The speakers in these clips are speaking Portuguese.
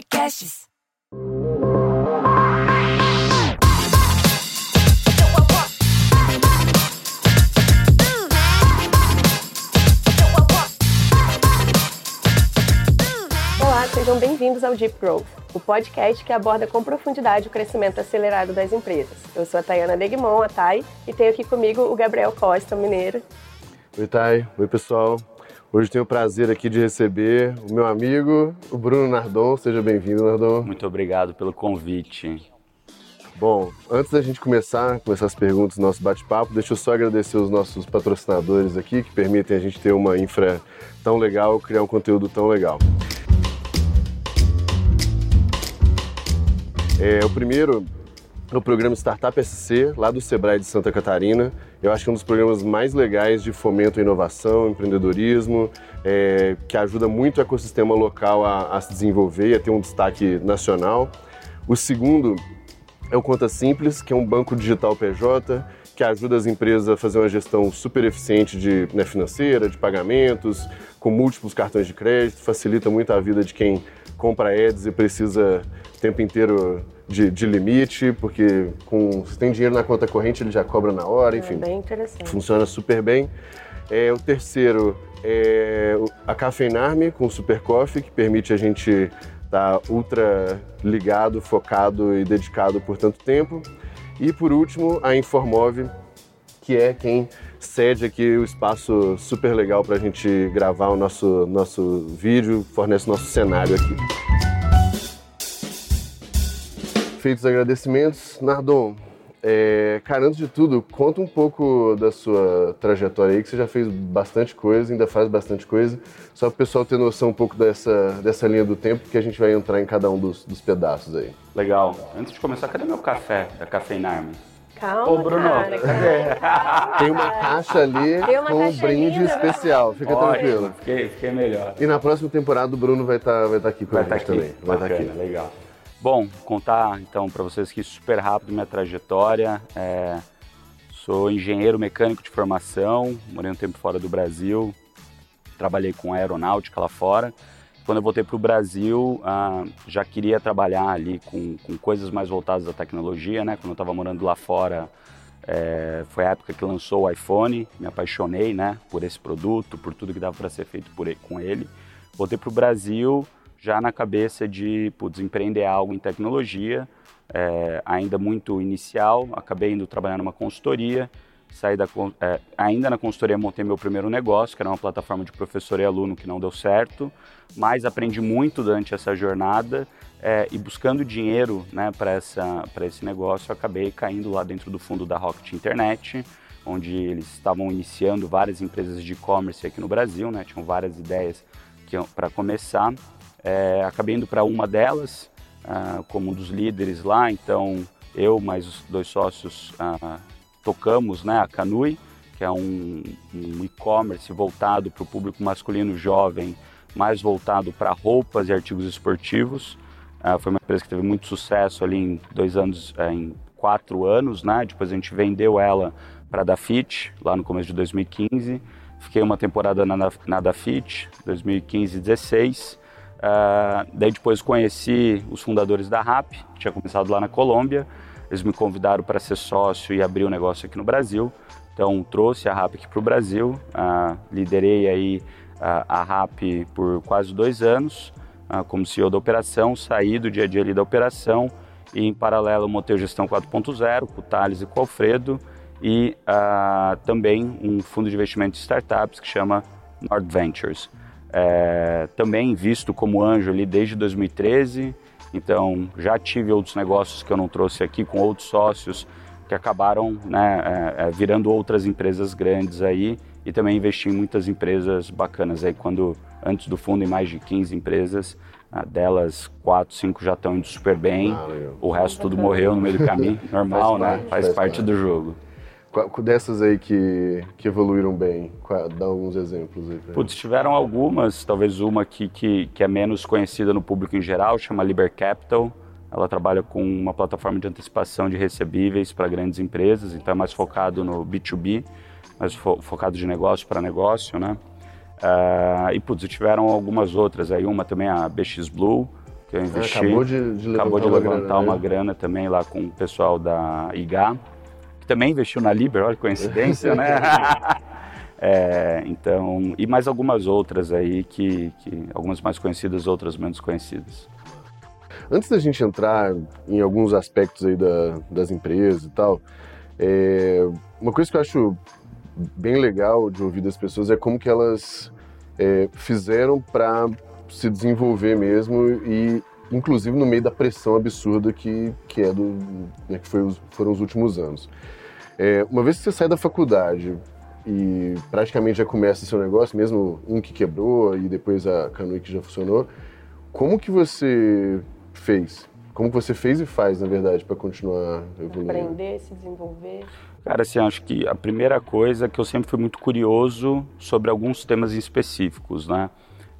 Podcasts. Olá, sejam bem-vindos ao Deep Growth, o podcast que aborda com profundidade o crescimento acelerado das empresas. Eu sou a Tayana Degmon, a Thay, e tenho aqui comigo o Gabriel Costa, mineiro. Oi, Thay. Oi, pessoal. Hoje tenho o prazer aqui de receber o meu amigo, o Bruno Nardon. Seja bem-vindo, Nardon. Muito obrigado pelo convite. Bom, antes da gente começar, começar as perguntas do nosso bate-papo, deixa eu só agradecer os nossos patrocinadores aqui que permitem a gente ter uma infra tão legal, criar um conteúdo tão legal. É, o primeiro é o programa Startup SC, lá do Sebrae de Santa Catarina. Eu acho que é um dos programas mais legais de fomento à inovação, empreendedorismo, é, que ajuda muito o ecossistema local a, a se desenvolver e a ter um destaque nacional. O segundo é o Conta Simples, que é um banco digital PJ que ajuda as empresas a fazer uma gestão super eficiente de né, financeira, de pagamentos, com múltiplos cartões de crédito, facilita muito a vida de quem compra ads e precisa o tempo inteiro de, de limite, porque com, se tem dinheiro na conta corrente ele já cobra na hora, enfim. É bem interessante. Funciona super bem. É, o terceiro é a Cafeinarme com o Super Coffee, que permite a gente estar tá ultra ligado, focado e dedicado por tanto tempo. E por último, a Informove, que é quem cede aqui o espaço super legal para a gente gravar o nosso, nosso vídeo, fornece o nosso cenário aqui. Feitos os agradecimentos, Nardon, é, cara, antes de tudo, conta um pouco da sua trajetória aí, que você já fez bastante coisa, ainda faz bastante coisa, só para o pessoal ter noção um pouco dessa, dessa linha do tempo, que a gente vai entrar em cada um dos, dos pedaços aí. Legal. Antes de começar, cadê meu café da Cafeinarme? Calma, Ô, Bruno, cara, calma. Tem uma caixa ali uma com um brinde linda, né? especial, fica Ótimo, tranquilo. Fiquei, fiquei melhor. E na próxima temporada o Bruno vai estar vai tá aqui com Vai a estar gente aqui. também. Vai estar Bacana, aqui. legal. Bom, contar então para vocês aqui super rápido minha trajetória. É, sou engenheiro mecânico de formação, morei um tempo fora do Brasil, trabalhei com aeronáutica lá fora. Quando eu voltei para o Brasil, ah, já queria trabalhar ali com, com coisas mais voltadas à tecnologia, né? Quando eu estava morando lá fora, é, foi a época que lançou o iPhone, me apaixonei, né? Por esse produto, por tudo que dava para ser feito por com ele. Voltei para o Brasil já na cabeça de putz, empreender algo em tecnologia, é, ainda muito inicial. Acabei indo trabalhar numa consultoria, saí da, é, ainda na consultoria montei meu primeiro negócio, que era uma plataforma de professor e aluno que não deu certo, mas aprendi muito durante essa jornada é, e buscando dinheiro né, para esse negócio, acabei caindo lá dentro do fundo da Rocket Internet, onde eles estavam iniciando várias empresas de e-commerce aqui no Brasil, né, tinham várias ideias para começar. É, acabei indo para uma delas, ah, como um dos líderes lá, então eu mais os dois sócios ah, tocamos né, a Canui, que é um, um e-commerce voltado para o público masculino jovem, mais voltado para roupas e artigos esportivos. Ah, foi uma empresa que teve muito sucesso ali em dois anos, eh, em quatro anos, né? Depois a gente vendeu ela para a Dafit, lá no começo de 2015. Fiquei uma temporada na, na Dafit, 2015 e 16. Ah, daí depois conheci os fundadores da RAP, tinha começado lá na Colômbia. Eles me convidaram para ser sócio e abrir o um negócio aqui no Brasil. Então trouxe a RAP aqui para o Brasil, ah, liderei aí ah, a RAP por quase dois anos como CEO da operação, saí do dia a dia ali da operação e em paralelo montei o Gestão 4.0 com o Thales e com o Alfredo e também um fundo de investimento de startups que chama Nord Ventures. É, também visto como anjo ali desde 2013, então já tive outros negócios que eu não trouxe aqui com outros sócios que acabaram né, é, é, virando outras empresas grandes aí. E também investi em muitas empresas bacanas aí quando antes do fundo em mais de 15 empresas. Ah, delas quatro, cinco já estão indo super bem. Ah, o resto tudo morreu no meio do caminho. Normal Faz né? parte, faz, faz parte parte. do jogo Dessas aí que, que evoluíram bem, dá alguns exemplos aí pra Putz, tiveram algumas, talvez uma que, que, que é menos conhecida no público em geral, chama Liber Capital. Ela trabalha com uma plataforma de antecipação de recebíveis para grandes empresas, então é mais focado no B2B, mais fo- focado de negócio para negócio, né? Ah, e putz, tiveram algumas outras aí, uma também a BX Blue, que eu investi. Acabou de, de levantar, Acabou de uma, levantar grana, uma né? grana também lá com o pessoal da IGA, também investiu na Liber, olha que coincidência, né? É, então, e mais algumas outras aí, que, que algumas mais conhecidas, outras menos conhecidas. Antes da gente entrar em alguns aspectos aí da- das empresas e tal, é, uma coisa que eu acho bem legal de ouvir das pessoas é como que elas é, fizeram para se desenvolver mesmo e inclusive no meio da pressão absurda que, que é do né, que foi foram os últimos anos. É, uma vez que você sai da faculdade e praticamente já começa seu negócio, mesmo um que quebrou e depois a Canoe que já funcionou, como que você fez? Como que você fez e faz, na verdade, para continuar evoluindo? Aprender, se desenvolver. Cara, assim, acho que a primeira coisa é que eu sempre fui muito curioso sobre alguns temas específicos, né?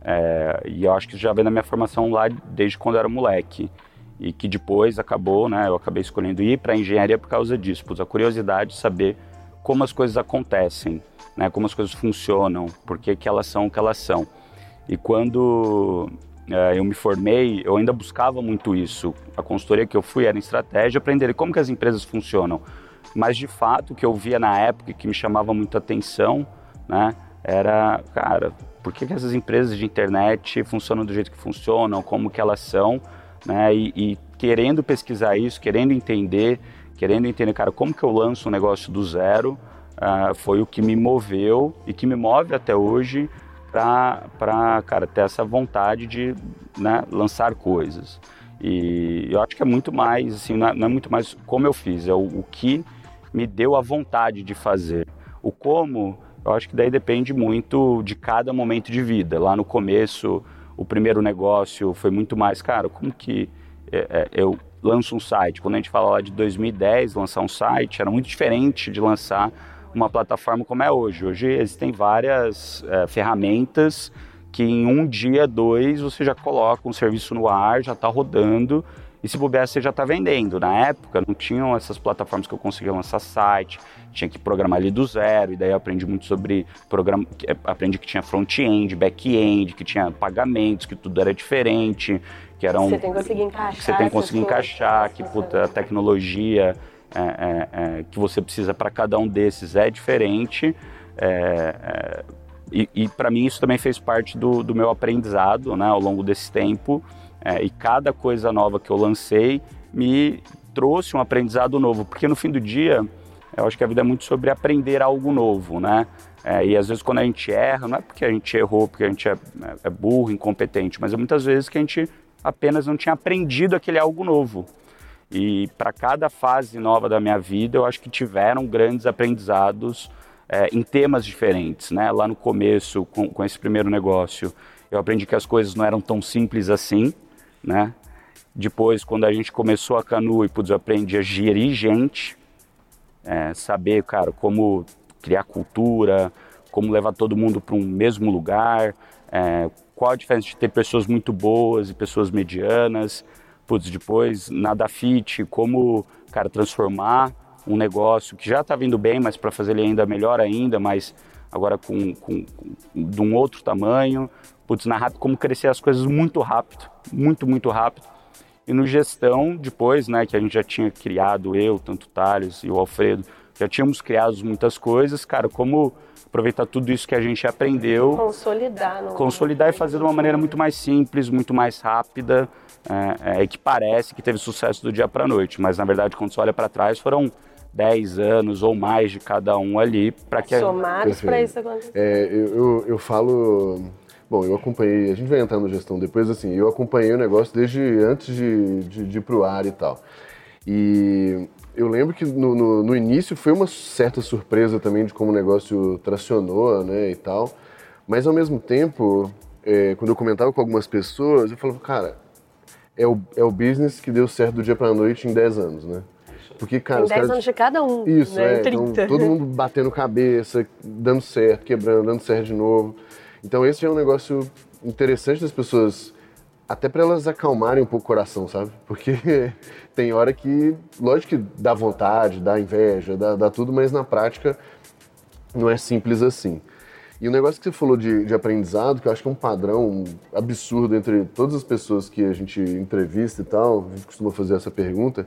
É, e eu acho que já vem da minha formação lá desde quando eu era moleque. E que depois acabou, né? Eu acabei escolhendo ir para engenharia por causa disso, por a curiosidade de saber como as coisas acontecem, né? Como as coisas funcionam, por que, elas são o que elas são. E quando é, eu me formei, eu ainda buscava muito isso. A consultoria que eu fui era em estratégia, aprender como que as empresas funcionam. Mas de fato, o que eu via na época e que me chamava muito atenção, né, era, cara, por que, que essas empresas de internet funcionam do jeito que funcionam, como que elas são, né, e, e querendo pesquisar isso, querendo entender, querendo entender, cara, como que eu lanço um negócio do zero, ah, foi o que me moveu e que me move até hoje para, cara, ter essa vontade de né, lançar coisas. E eu acho que é muito mais, assim, não é, não é muito mais como eu fiz, é o, o que me deu a vontade de fazer. O como, eu acho que daí depende muito de cada momento de vida. Lá no começo, o primeiro negócio foi muito mais, cara, como que é, é, eu lanço um site? Quando a gente fala lá de 2010, lançar um site era muito diferente de lançar uma plataforma como é hoje. Hoje existem várias é, ferramentas que em um dia, dois, você já coloca um serviço no ar, já está rodando e se bobear você já está vendendo. Na época não tinham essas plataformas que eu conseguia lançar site, tinha que programar ali do zero, e daí eu aprendi muito sobre programa, aprendi que tinha front-end, back-end, que tinha pagamentos, que tudo era diferente, que era um, Você tem que conseguir encaixar. que você tem que conseguir encaixar, que puta, a tecnologia é, é, é, que você precisa para cada um desses é diferente. é, é, e e para mim isso também fez parte do, do meu aprendizado né, ao longo desse tempo. É, e cada coisa nova que eu lancei me trouxe um aprendizado novo, porque no fim do dia eu acho que a vida é muito sobre aprender algo novo, né? É, e às vezes quando a gente erra, não é porque a gente errou, porque a gente é, é burro, incompetente, mas é muitas vezes que a gente apenas não tinha aprendido aquele algo novo. E para cada fase nova da minha vida, eu acho que tiveram grandes aprendizados é, em temas diferentes, né? Lá no começo, com, com esse primeiro negócio, eu aprendi que as coisas não eram tão simples assim, né? Depois, quando a gente começou a Canu e putz, aprendi a gerir gente, é, saber, cara, como criar cultura, como levar todo mundo para um mesmo lugar, é, qual a diferença de ter pessoas muito boas e pessoas medianas. Putz, depois na Dafit, como, cara, transformar um negócio que já está vindo bem, mas para fazer ele ainda melhor ainda, mas agora com, com, com de um outro tamanho. Putz, na rápido, como crescer as coisas muito rápido, muito, muito rápido. E no gestão, depois, né, que a gente já tinha criado, eu, tanto o Thales e o Alfredo, já tínhamos criado muitas coisas, cara, como aproveitar tudo isso que a gente aprendeu, Consolidar. Não... consolidar e fazer de uma maneira muito mais simples, muito mais rápida, é, é, que parece que teve sucesso do dia para noite, mas na verdade, quando você olha para trás, foram 10 anos ou mais de cada um ali para que Somados para isso acontecer. É, eu, eu, eu falo. Bom, eu acompanhei, a gente vai entrar na gestão depois, assim, eu acompanhei o negócio desde antes de, de, de ir pro ar e tal. E eu lembro que no, no, no, início foi uma certa surpresa também de como o negócio tracionou, né, e tal. Mas ao mesmo tempo, é, quando eu comentava com algumas pessoas, eu falava, cara, é o, é o business que deu certo do dia pra noite em 10 anos, né? Porque, cara, Tem os 10 caras... anos de cada um. Isso, né? é. 30. Então, todo mundo batendo cabeça, dando certo, quebrando, dando certo de novo. Então esse é um negócio interessante das pessoas, até para elas acalmarem um pouco o coração, sabe? Porque tem hora que, lógico que dá vontade, dá inveja, dá, dá tudo, mas na prática não é simples assim. E o negócio que você falou de, de, aprendizado, que eu acho que é um padrão absurdo entre todas as pessoas que a gente entrevista e tal, a gente costuma fazer essa pergunta,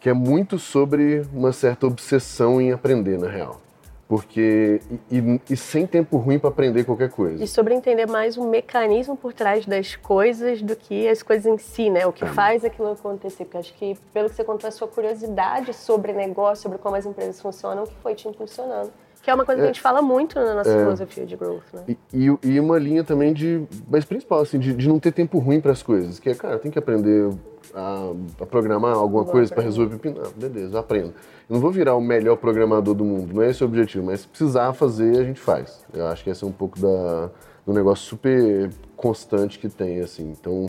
que é muito sobre uma certa obsessão em aprender, na real. Porque. E, e sem tempo ruim para aprender qualquer coisa. E sobre entender mais o mecanismo por trás das coisas do que as coisas em si, né? O que é. faz aquilo acontecer. Porque acho que, pelo que você contou, a sua curiosidade sobre negócio, sobre como as empresas funcionam, que foi te impulsionando. Que é uma coisa que a gente fala muito na nossa é, filosofia de growth, né? E, e, e, uma linha também de, mas principal, assim, de, de não ter tempo ruim para as coisas. Que é, cara, tem que aprender a, a programar alguma vou coisa para resolver pepino. Ah, beleza, aprendo. Eu não vou virar o melhor programador do mundo, não é esse o objetivo, mas se precisar fazer, a gente faz. Eu acho que esse é um pouco da, do negócio super constante que tem, assim. Então,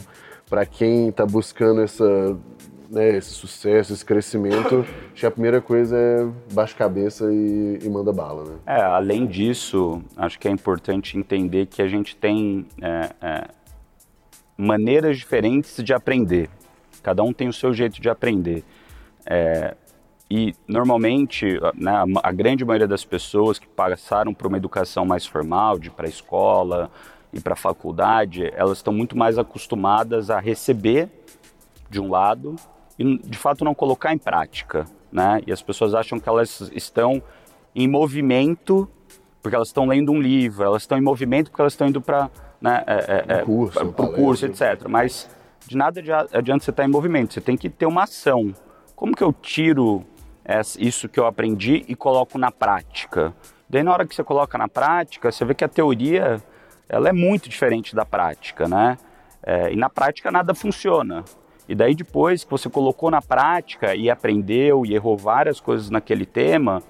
para quem está buscando essa né, esse sucesso, esse crescimento, acho que a primeira coisa é baixa cabeça e, e, manda bala, né? É, além disso, acho que é importante entender que a gente tem é, é, maneiras diferentes de aprender. Cada um tem o seu jeito de aprender. É, e normalmente, né, a grande maioria das pessoas que passaram por uma educação mais formal, de para a escola e para a faculdade, elas estão muito mais acostumadas a receber de um lado e de fato não colocar em prática, né? E as pessoas acham que elas estão em movimento porque elas estão lendo um livro, elas estão em movimento porque elas estão indo para né, é, é, curso, para o curso, etc. Mas de nada adianta você estar em movimento, você tem que ter uma ação. Como que eu tiro isso que eu aprendi e coloco na prática? Daí na hora que você coloca na prática, você vê que a teoria ela é muito diferente da prática, né? É, e na prática nada funciona. E daí depois que você colocou na prática e aprendeu e errou várias coisas naquele tema,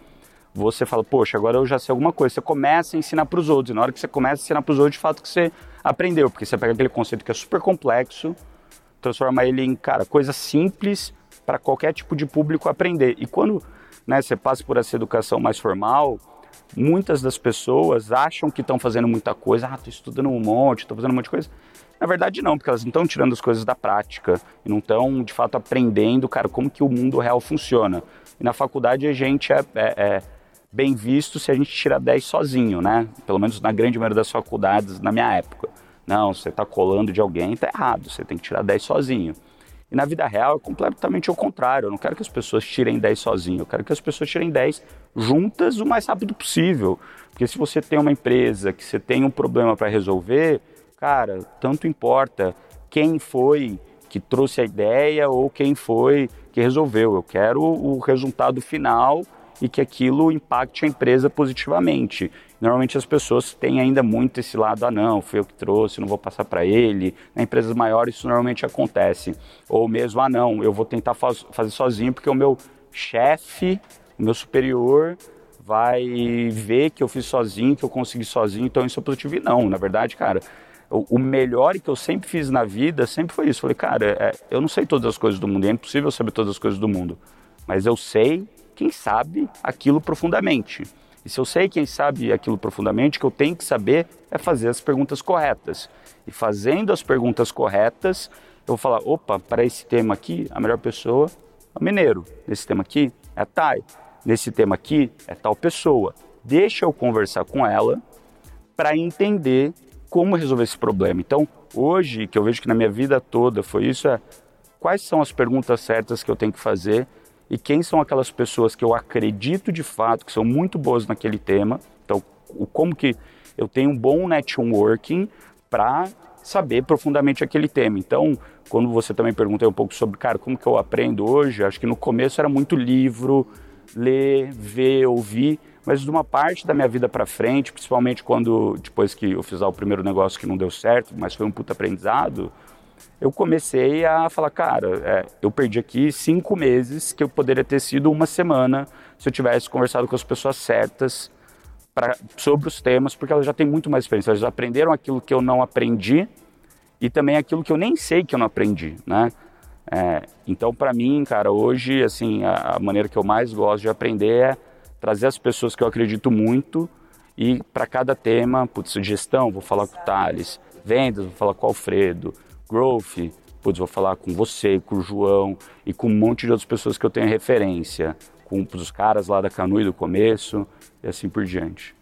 você fala, poxa, agora eu já sei alguma coisa. Você começa a ensinar para os outros. E na hora que você começa a ensinar para os outros, de fato que você aprendeu, porque você pega aquele conceito que é super complexo, transforma ele em, cara, coisa simples para qualquer tipo de público aprender. E quando né, você passa por essa educação mais formal, muitas das pessoas acham que estão fazendo muita coisa, ah, estou estudando um monte, estou fazendo um monte de coisa. Na verdade, não, porque elas não estão tirando as coisas da prática e não estão, de fato, aprendendo, cara, como que o mundo real funciona. E na faculdade a gente é, é, é bem visto se a gente tirar 10 sozinho, né? Pelo menos na grande maioria das faculdades, na minha época. Não, você está colando de alguém, está errado, você tem que tirar 10 sozinho. E na vida real é completamente o contrário. Eu não quero que as pessoas tirem 10 sozinho, eu quero que as pessoas tirem 10 juntas o mais rápido possível. Porque se você tem uma empresa que você tem um problema para resolver, cara, tanto importa quem foi que trouxe a ideia ou quem foi que resolveu. Eu quero o resultado final e que aquilo impacte a empresa positivamente. Normalmente as pessoas têm ainda muito esse lado, ah não, foi eu que trouxe, não vou passar para ele. Em empresas maiores isso normalmente acontece. Ou mesmo, ah não, eu vou tentar faz, fazer sozinho porque o meu chefe, o meu superior vai ver que eu fiz sozinho, que eu consegui sozinho, então isso é positivo. E não, na verdade, cara, o melhor que eu sempre fiz na vida sempre foi isso. Falei, cara, é, eu não sei todas as coisas do mundo, é impossível saber todas as coisas do mundo, mas eu sei quem sabe aquilo profundamente. E se eu sei quem sabe aquilo profundamente, o que eu tenho que saber é fazer as perguntas corretas. E fazendo as perguntas corretas, eu vou falar: opa, para esse tema aqui, a melhor pessoa é o mineiro. Nesse tema aqui, é a Thay. Nesse tema aqui, é tal pessoa. Deixa eu conversar com ela para entender como resolver esse problema. Então, hoje, que eu vejo que na minha vida toda foi isso, é quais são as perguntas certas que eu tenho que fazer e quem são aquelas pessoas que eu acredito de fato que são muito boas naquele tema. Então, como que eu tenho um bom networking para saber profundamente aquele tema. Então, quando você também perguntou um pouco sobre, cara, como que eu aprendo hoje, acho que no começo era muito livro, ler, ver, ouvir, mas de uma parte da minha vida para frente, principalmente quando depois que eu fiz o primeiro negócio que não deu certo, mas foi um puta aprendizado, eu comecei a falar, cara, é, eu perdi aqui cinco meses que eu poderia ter sido uma semana se eu tivesse conversado com as pessoas certas pra, sobre os temas, porque elas já têm muito mais experiência, elas aprenderam aquilo que eu não aprendi e também aquilo que eu nem sei que eu não aprendi, né? É, então, para mim, cara, hoje, assim, a, a maneira que eu mais gosto de aprender é trazer as pessoas que eu acredito muito e para cada tema, putz, gestão, vou falar com o Thales, vendas, vou falar com o Alfredo, growth, putz, vou falar com você, com o João e com um monte de outras pessoas que eu tenho referência, com os caras lá da Canui do começo e assim por diante.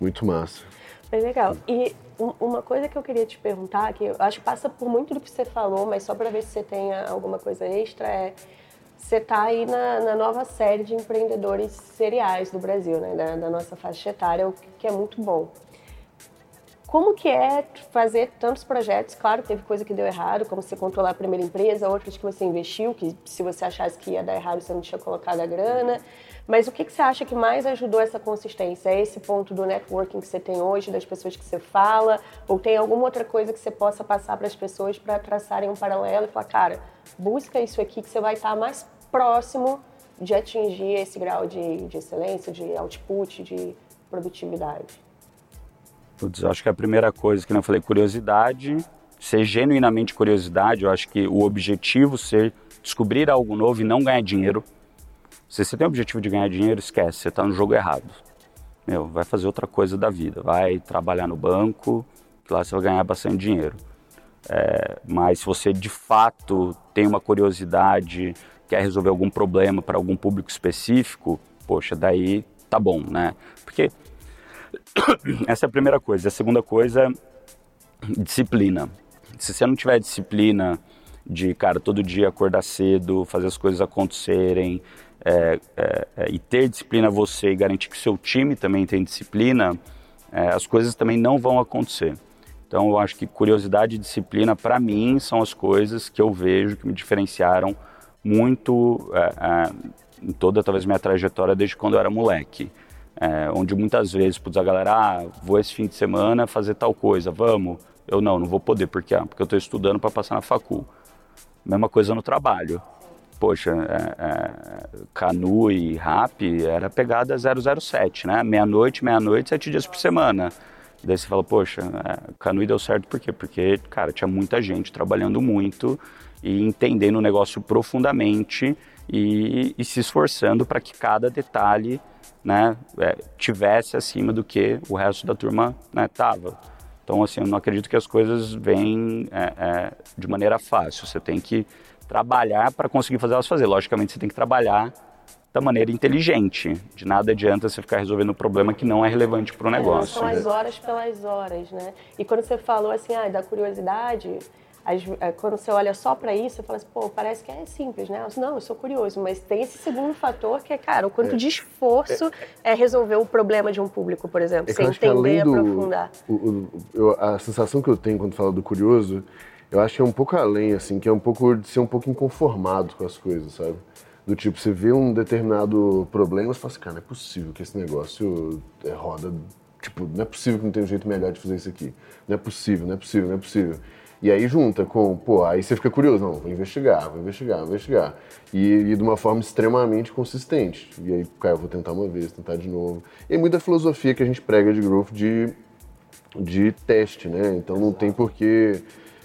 Muito massa. Bem legal. E uma coisa que eu queria te perguntar, que eu acho que passa por muito do que você falou, mas só para ver se você tem alguma coisa extra, é você está aí na, na, nova série de empreendedores seriais do Brasil, né, da, da, nossa faixa etária, o que é muito bom. Como que é fazer tantos projetos? Claro, teve coisa que deu errado, como você contou lá a primeira empresa, outras que você investiu, que se você achasse que ia dar errado, você não tinha colocado a grana. Mas o que, que você acha que mais ajudou essa consistência? É esse ponto do networking que você tem hoje, das pessoas que você fala? Ou tem alguma outra coisa que você possa passar para as pessoas para traçarem um paralelo e falar, cara, busca isso aqui que você vai estar mais próximo de atingir esse grau de, de excelência, de output, de produtividade? Putz, acho que a primeira coisa que eu falei, curiosidade, ser genuinamente curiosidade, eu acho que o objetivo ser descobrir algo novo e não ganhar dinheiro. Se você tem o objetivo de ganhar dinheiro, esquece, você está no jogo errado. Meu, vai fazer outra coisa da vida, vai trabalhar no banco, que lá você vai ganhar bastante dinheiro. É, mas se você de fato tem uma curiosidade, quer resolver algum problema para algum público específico, poxa, daí tá bom, né? Porque essa é a primeira coisa. A segunda coisa, disciplina. Se você não tiver disciplina de, cara, todo dia acordar cedo, fazer as coisas acontecerem, é, é, é, e ter disciplina você e garantir que seu time também tem disciplina, é, as coisas também não vão acontecer. Então eu acho que curiosidade e disciplina, para mim, são as coisas que eu vejo que me diferenciaram muito é, em toda talvez minha trajetória desde quando eu era moleque. Onde muitas vezes, putz, a galera, ah, vou esse fim de semana fazer tal coisa, vamos. Eu não, não vou poder, porque, ah, porque eu estou estudando para passar na facul. Mesma coisa no trabalho poxa, é, é, Canu e Rap era pegada 007, né? Meia-noite, meia-noite, sete dias por semana. Daí você fala, poxa, é, Canu deu certo por quê? Porque, cara, tinha muita gente trabalhando muito e entendendo o negócio profundamente e, e se esforçando para que cada detalhe né, é, tivesse acima do que o resto da turma né, tava. Então, assim, eu não acredito que as coisas vêm é, é, de maneira fácil. Você tem que trabalhar para conseguir fazer elas fazer. Logicamente, você tem que trabalhar da maneira inteligente. De nada adianta você ficar resolvendo um problema que não é relevante para o negócio. são as horas pelas horas, né? E quando você falou assim, ah, da curiosidade, as, é, quando você olha só para isso, você fala assim, pô, parece que é simples, né? Eu, não, eu sou curioso, mas tem esse segundo fator que é, cara, o quanto é. de esforço é, é, resolver o problema de um público, por exemplo, é sem entender, do, aprofundar. O, o, eu, a sensação que eu tenho quando falo do curioso eu acho que é um pouco além, assim, que é um pouco de ser um pouco inconformado com as coisas, sabe? Do tipo, você vê um determinado problema, você fala assim, cara, não é possível que esse negócio é, roda. Tipo, não é possível que não tenha um jeito melhor de fazer isso aqui. Não é possível, não é possível, não é possível. E aí junta com, pô, aí você fica curioso, não, vou investigar, vou investigar, vou investigar. E, e de uma forma extremamente consistente. E aí, cara, eu vou tentar uma vez, tentar de novo. E muita filosofia que a gente prega de growth de, de teste, né? Então não tem porquê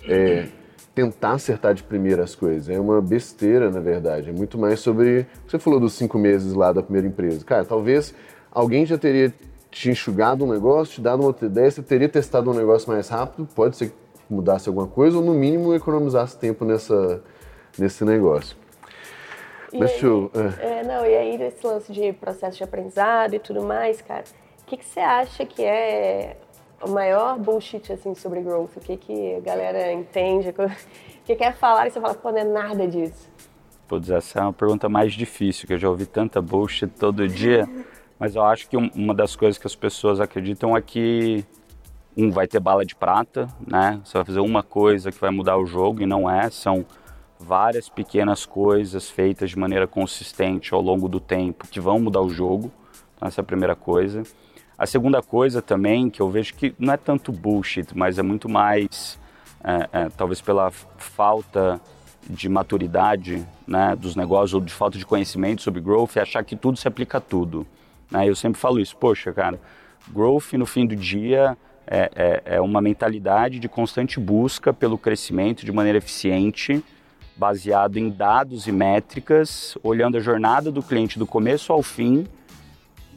é, tentar acertar de primeira as coisas. É uma besteira, na verdade. É muito mais sobre. Você falou dos cinco meses lá da primeira empresa. Cara, talvez alguém já teria te enxugado um negócio, te dado uma outra ideia, você teria testado um negócio mais rápido, pode ser que mudasse alguma coisa, ou no mínimo economizasse tempo nessa, nesse negócio. E Mas aí, eu, é. É, não, e aí esse lance de processo de aprendizado e tudo mais, cara, o que, que você acha que é o maior bullshit assim sobre growth? O que, que a galera entende? O que quer falar e você fala, pô, não é nada disso? Putz, essa é uma pergunta mais difícil, que eu já ouvi tanta bullshit todo dia. Mas eu acho que uma das coisas que as pessoas acreditam é que um vai ter bala de prata, né? Você vai fazer uma coisa que vai mudar o jogo e não é, são várias pequenas coisas feitas de maneira consistente ao longo do tempo que vão mudar o jogo. Então, essa é a primeira coisa. A segunda coisa também, que eu vejo que não é tanto bullshit, mas é muito mais, é, é, talvez pela falta de maturidade né, dos negócios ou de falta de conhecimento sobre growth, é achar que tudo se aplica a tudo. Né? Eu sempre falo isso, poxa, cara, growth no fim do dia é, é, é uma mentalidade de constante busca pelo crescimento de maneira eficiente, baseado em dados e métricas, olhando a jornada do cliente do começo ao fim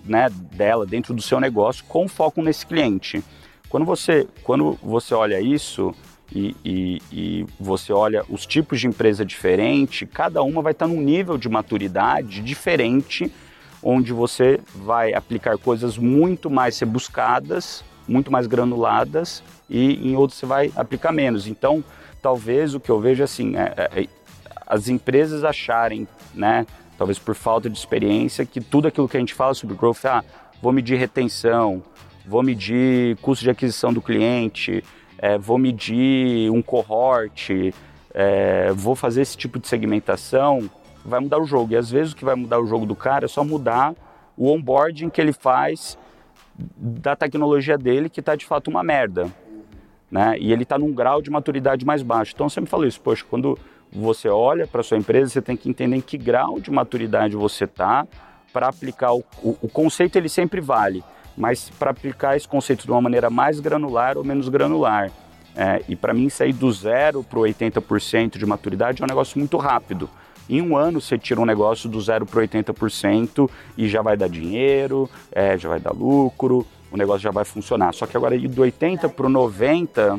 né, dela dentro do seu negócio com foco nesse cliente. Quando você, quando você olha isso e, e, e você olha os tipos de empresa diferente, cada uma vai estar num nível de maturidade diferente onde você vai aplicar coisas muito mais rebuscadas, muito mais granuladas, e em outros você vai aplicar menos. Então, talvez o que eu vejo assim, é, é, é, as empresas acharem, né, talvez por falta de experiência, que tudo aquilo que a gente fala sobre growth, ah, vou medir retenção, vou medir custo de aquisição do cliente, é, vou medir um cohort, é, vou fazer esse tipo de segmentação, vai mudar o jogo. E às vezes o que vai mudar o jogo do cara é só mudar o onboarding que ele faz da tecnologia dele, que está de fato uma merda. Né? E ele está num grau de maturidade mais baixo. Então eu sempre falo isso, poxa, quando você olha para sua empresa, você tem que entender em que grau de maturidade você está para aplicar o, o, o, conceito ele sempre vale, mas para aplicar esse conceito de uma maneira mais granular ou menos granular. É, e para mim sair do zero para o 80% de maturidade é um negócio muito rápido. Em um ano você tira um negócio do zero para 80% e já vai dar dinheiro, é, já vai dar lucro, o negócio já vai funcionar. Só que agora ir do 80 para o 90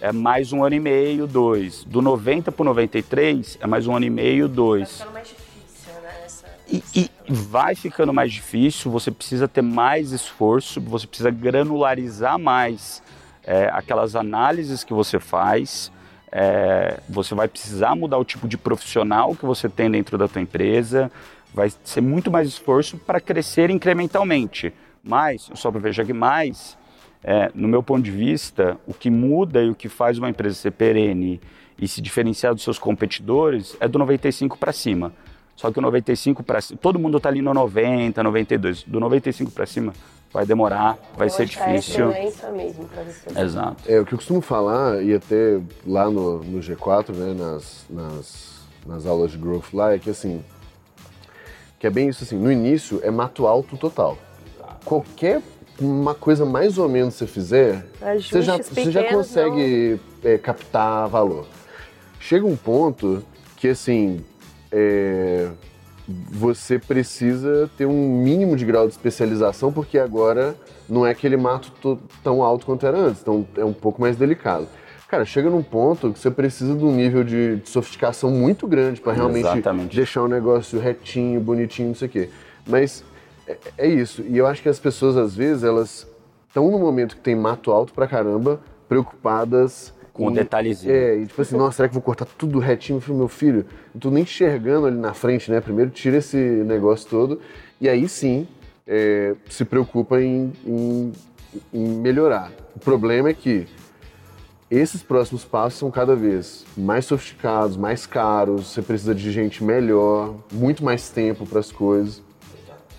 é mais um ano e meio, dois. Do 90 para o 93 é mais um ano e meio, dois. Vai ficando mais difícil, né? Essa... E, e vai ficando mais difícil, você precisa ter mais esforço, você precisa granularizar mais é, aquelas análises que você faz é, você vai precisar mudar o tipo de profissional que você tem dentro da tua empresa, vai ser muito mais esforço para crescer incrementalmente. Mas, só para veja que mais, é, no meu ponto de vista, o que muda e o que faz uma empresa ser perene e se diferenciar dos seus competidores é do 95 para cima. Só que o 95 para cima, todo mundo está ali no 90, 92. Do 95 para cima, vai demorar, vai ser difícil. É mesmo para você. Exato. É, o que eu costumo falar, e até lá no, no G4, né, nas, nas, nas aulas de growth lá, é que assim, que é bem isso assim, no início é mato alto total. Qualquer uma coisa mais ou menos você fizer, você já, você já consegue é, captar valor. Chega um ponto que assim, é, você precisa ter um mínimo de grau de especialização, porque agora não é aquele mato tão alto quanto era antes, então é um pouco mais delicado. Cara, chega num ponto que você precisa de um nível de, de sofisticação muito grande para realmente Exatamente. deixar o negócio retinho, bonitinho, não sei o quê. Mas é, é isso. E eu acho que as pessoas, às vezes, elas estão no momento que tem mato alto pra caramba, preocupadas com um detalhezinho. É, e tipo assim, nossa, será que vou cortar tudo retinho? Falei, meu filho, não tô nem enxergando ali na frente, né? Primeiro tira esse negócio todo e aí sim é, se preocupa em, em, em melhorar. O problema é que esses próximos passos são cada vez mais sofisticados, mais caros, você precisa de gente melhor, muito mais tempo para as coisas.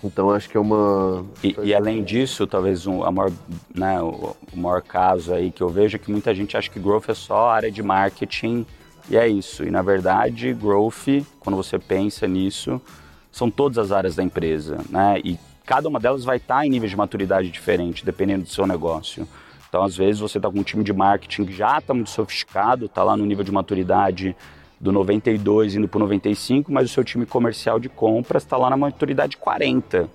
Então acho que é uma. E, e além disso, talvez um, a maior, né, o, o, maior caso aí que eu vejo é que muita gente acha que growth é só área de marketing e é isso. E na verdade, growth, quando você pensa nisso, são todas as áreas da empresa, né? E cada uma delas vai estar em nível de maturidade diferente, dependendo do seu negócio. Então, às vezes, você está com um time de marketing que já está muito sofisticado, está lá no nível de maturidade do 92 indo para o 95, mas o seu time comercial de compras está lá na maturidade 40.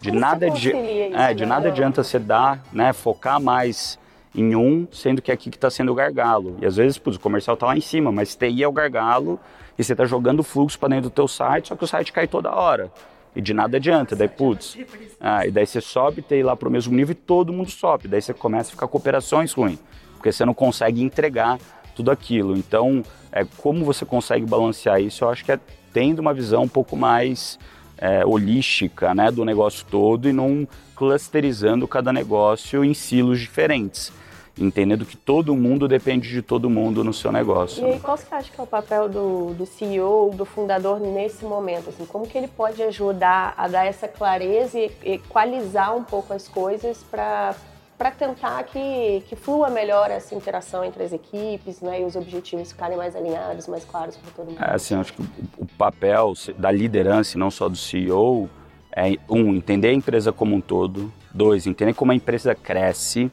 De nada, é, de nada adianta você dar, né, focar mais em um, sendo que é aqui que está sendo o gargalo. E às vezes, putz, o comercial está lá em cima, mas TI é o gargalo e você está jogando fluxo para dentro do teu site, só que o site cai toda hora. E de nada adianta, daí putz. Ah, e daí você sobe TI lá para o mesmo nível e todo mundo sobe. Daí você começa a ficar com operações ruins, porque você não consegue entregar tudo aquilo. Então, é, como você consegue balancear isso? Eu acho que é tendo uma visão um pouco mais é, holística né, do negócio todo e não clusterizando cada negócio em silos diferentes. Entendendo que todo mundo depende de todo mundo no seu negócio. E aí, qual você acha que é o papel do, do CEO, do fundador nesse momento? Assim, como que ele pode ajudar a dar essa clareza e equalizar um pouco as coisas para para tentar que, que flua melhor essa interação entre as equipes né, e os objetivos ficarem mais alinhados, mais claros para todo mundo. É, assim, acho que o papel da liderança, não só do CEO, é, um, entender a empresa como um todo, dois, entender como a empresa cresce,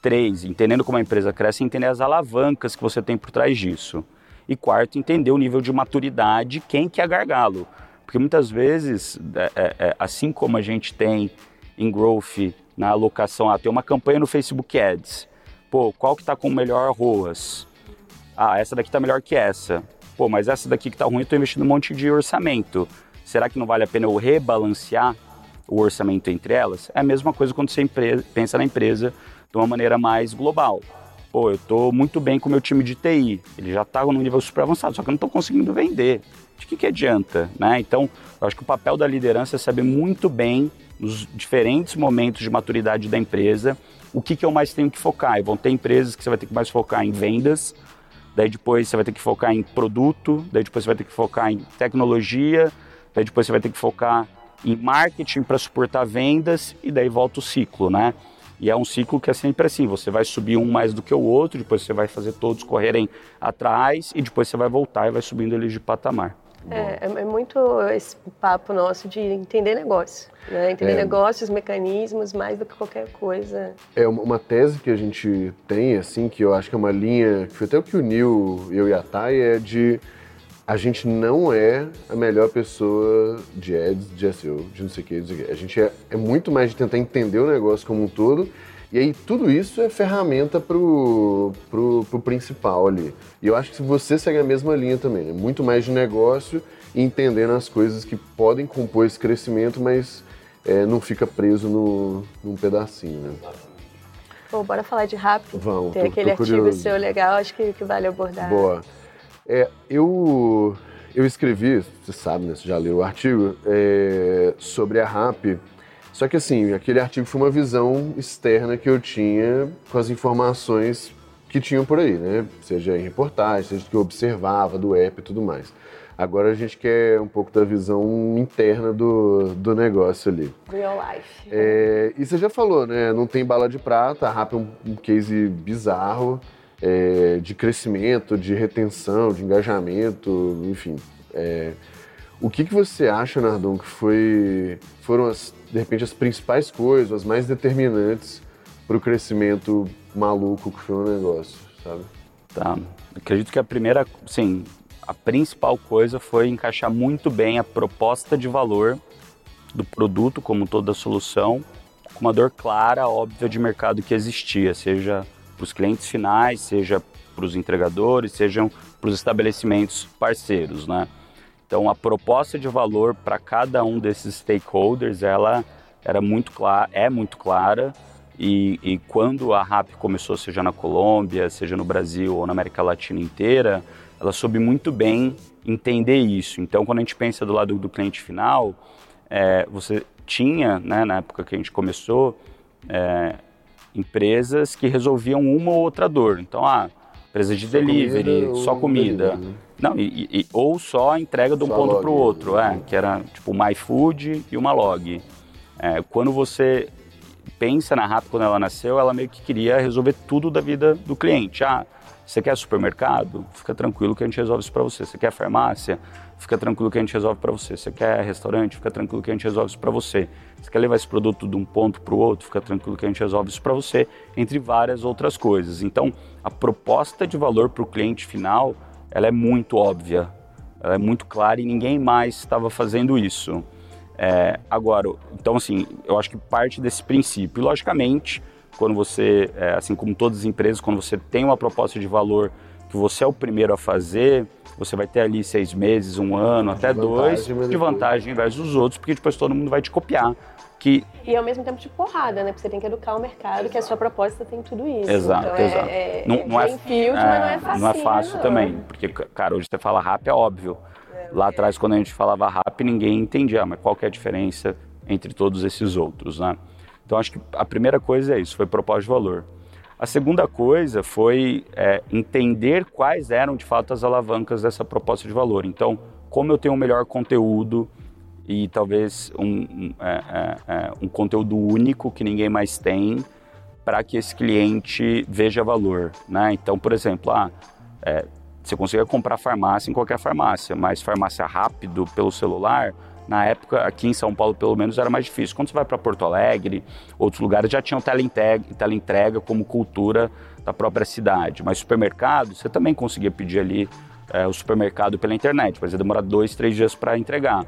três, entendendo como a empresa cresce, entender as alavancas que você tem por trás disso, e quarto, entender o nível de maturidade, quem que é gargalo, porque muitas vezes, é, é, é assim como a gente tem em growth na alocação. Ah, tem uma campanha no Facebook Ads. Pô, qual que tá com melhor ROAS? Ah, essa daqui tá melhor que essa. Pô, mas essa daqui que tá ruim, eu tô investindo um monte de orçamento. Será que não vale a pena eu rebalancear o orçamento entre elas, é a mesma coisa quando você pensa na empresa de uma maneira mais global. Pô, eu estou muito bem com o meu time de TI, ele já está no nível super avançado, só que eu não estou conseguindo vender. De que, que adianta? Né? Então, eu acho que o papel da liderança é saber muito bem, nos diferentes momentos de maturidade da empresa, o que, que eu mais tenho que focar. E vão ter empresas que você vai ter que mais focar em vendas, daí depois você vai ter que focar em produto, daí depois você vai ter que focar em tecnologia, daí depois você vai ter que focar em marketing para suportar vendas e daí volta o ciclo, né? E é um ciclo que é sempre assim, você vai subir um mais do que o outro, depois você vai fazer todos correrem atrás e depois você vai voltar e vai subindo eles de patamar. É, é, é muito esse papo nosso de entender negócio, né? Entender é. negócios, mecanismos, mais do que qualquer coisa. É uma tese que a gente tem, assim, que eu acho que é uma linha, que foi até o que uniu eu e a Thay, é de a gente não é a melhor pessoa de ads, de SEO, de não sei o que, não sei o que. A gente é, é muito mais de tentar entender o negócio como um todo e aí tudo isso é ferramenta pro, pro, pro principal ali. E eu acho que você segue a mesma linha também, é muito mais de negócio e entendendo as coisas que podem compor esse crescimento, mas é, não fica preso no, num pedacinho, né? Bom, bora falar de rápido. Vamos, Tem tô, aquele tô artigo seu legal, acho que, que vale abordar. Boa. É, eu, eu escrevi, você sabe, né, você já leu o artigo, é, sobre a RAP. Só que assim, aquele artigo foi uma visão externa que eu tinha com as informações que tinham por aí, né? Seja em reportagem, seja que eu observava do app e tudo mais. Agora a gente quer um pouco da visão interna do, do negócio ali. Real life. É, e você já falou, né? Não tem bala de prata, a RAP é um, um case bizarro é, de crescimento, de retenção, de engajamento, enfim. É, o que, que você acha, Nardon, que foi, foram, as, de repente, as principais coisas, as mais determinantes para o crescimento maluco que foi o negócio, sabe? Tá. Acredito que a primeira, sim, a principal coisa foi encaixar muito bem a proposta de valor do produto, como toda solução, com uma dor clara, óbvia de mercado que existia, seja para os clientes finais, seja para os entregadores, sejam para os estabelecimentos parceiros, né? Então a proposta de valor para cada um desses stakeholders, ela era muito clara, é muito clara e, e, quando a RAP começou, seja na Colômbia, seja no Brasil ou na América Latina inteira, ela soube muito bem entender isso. Então quando a gente pensa do lado do cliente final, é, você tinha, né, na época que a gente começou, é, empresas que resolviam uma ou outra dor. Então, ah, empresa de só delivery, comida, só comida. Delivery. Não, e, e, ou só a entrega de um só ponto para o outro, é, que era tipo uma iFood e uma log. É, quando você pensa na RAP quando ela nasceu, ela meio que queria resolver tudo da vida do cliente. Ah, você quer supermercado? Fica tranquilo que a gente resolve isso para você. Você quer farmácia? fica tranquilo que a gente resolve para você. Você quer restaurante, fica tranquilo que a gente resolve isso para você. Você quer levar esse produto de um ponto para o outro, fica tranquilo que a gente resolve isso para você, entre várias outras coisas. Então, a proposta de valor para o cliente final, ela é muito óbvia, ela é muito clara e ninguém mais estava fazendo isso. É, agora, então assim, eu acho que parte desse princípio. E logicamente, quando você, é, assim como todas as empresas, quando você tem uma proposta de valor que você é o primeiro a fazer, você vai ter ali seis meses, um ano, até dois de vantagem versus os outros, porque depois todo mundo vai te copiar. Que... E ao mesmo tempo de porrada, né? Porque você tem que educar o mercado, que a sua proposta tem tudo isso. Exato, então, exato. É, é, não, não é, field, é, mas não é fácil. Não é fácil não. também, porque, cara, hoje você fala rap é óbvio. É, Lá atrás, quando a gente falava rap, ninguém entendia, mas qual que é a diferença entre todos esses outros, né? Então, acho que a primeira coisa é isso, foi propósito de valor. A segunda coisa foi é, entender quais eram de fato as alavancas dessa proposta de valor. Então, como eu tenho um melhor conteúdo e talvez um, é, é, é um conteúdo único que ninguém mais tem para que esse cliente veja valor. Né? Então, por exemplo, ah, é, você consegue comprar farmácia em qualquer farmácia, mas farmácia rápido pelo celular, na época, aqui em São Paulo, pelo menos, era mais difícil. Quando você vai para Porto Alegre, outros lugares já tinham teleentrega, teleentrega como cultura da própria cidade. Mas supermercado, você também conseguia pedir ali é, o supermercado pela internet, mas ia demorar dois, três dias para entregar.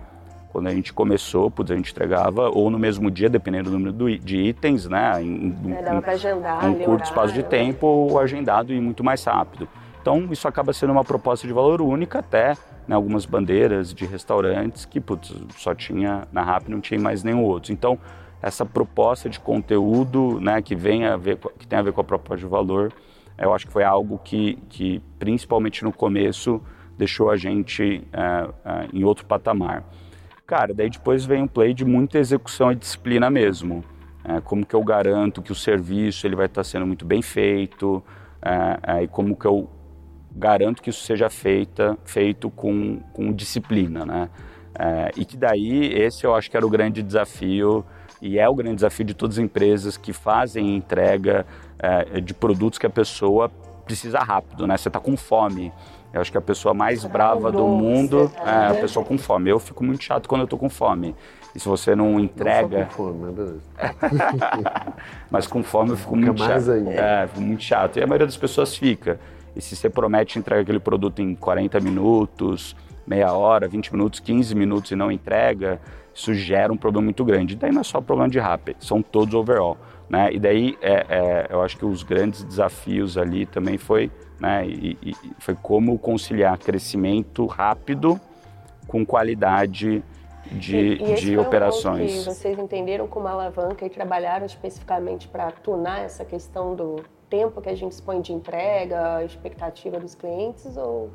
Quando a gente começou, putz, a gente entregava ou no mesmo dia, dependendo do número de itens, né? Em, é, dava agendar. Em um curto espaço de tempo, agendado e muito mais rápido. Então, isso acaba sendo uma proposta de valor única até né, algumas bandeiras de restaurantes que putz, só tinha na RAP, não tinha mais nenhum outro. Então, essa proposta de conteúdo né, que, vem a ver, que tem a ver com a proposta de valor, eu acho que foi algo que, que principalmente no começo, deixou a gente é, é, em outro patamar. Cara, daí depois vem um play de muita execução e disciplina mesmo. É, como que eu garanto que o serviço ele vai estar sendo muito bem feito e como que eu garanto que isso seja feita, feito com, com disciplina, né? É, e que daí esse eu acho que era o grande desafio e é o grande desafio de todas as empresas que fazem entrega é, de produtos que a pessoa precisa rápido, né? Você está com fome. Eu acho que a pessoa mais brava do mundo é a pessoa com fome. Eu fico muito chato quando eu estou com fome. E se você não entrega. Não com fome, mas beleza. mas com fome eu fico fica muito chato. Ainda. É, fico muito chato. E a maioria das pessoas fica. E se você promete entregar aquele produto em 40 minutos, meia hora, 20 minutos, 15 minutos e não entrega, isso gera um problema muito grande. E daí não é só problema de rap, são todos overall. Né? E daí é, é, eu acho que os grandes desafios ali também foi, né, e, e foi como conciliar crescimento rápido com qualidade de, e, e de operações. Um vocês entenderam como alavanca e trabalharam especificamente para tunar essa questão do tempo que a gente expõe de entrega, a expectativa dos clientes ou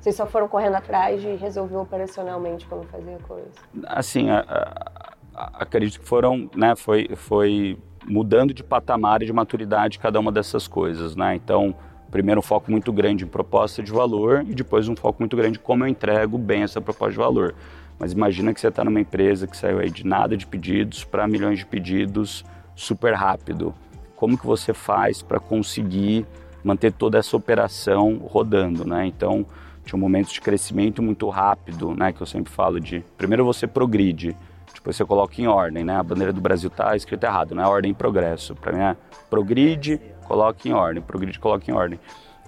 vocês só foram correndo atrás de resolver operacionalmente como fazer a coisa? Assim, a, a, a, acredito que foram, né, foi, foi mudando de patamar e de maturidade cada uma dessas coisas, né? Então, primeiro um foco muito grande em proposta de valor e depois um foco muito grande em como eu entrego bem essa proposta de valor. Mas imagina que você está numa empresa que saiu aí de nada de pedidos para milhões de pedidos super rápido. Como que você faz para conseguir manter toda essa operação rodando, né? Então, tinha momentos de crescimento muito rápido, né? Que eu sempre falo de, primeiro você progride, depois você coloca em ordem, né? A bandeira do Brasil tá escrita errado, não é ordem e progresso. Para mim é progride, coloque em ordem, progride, coloque em ordem.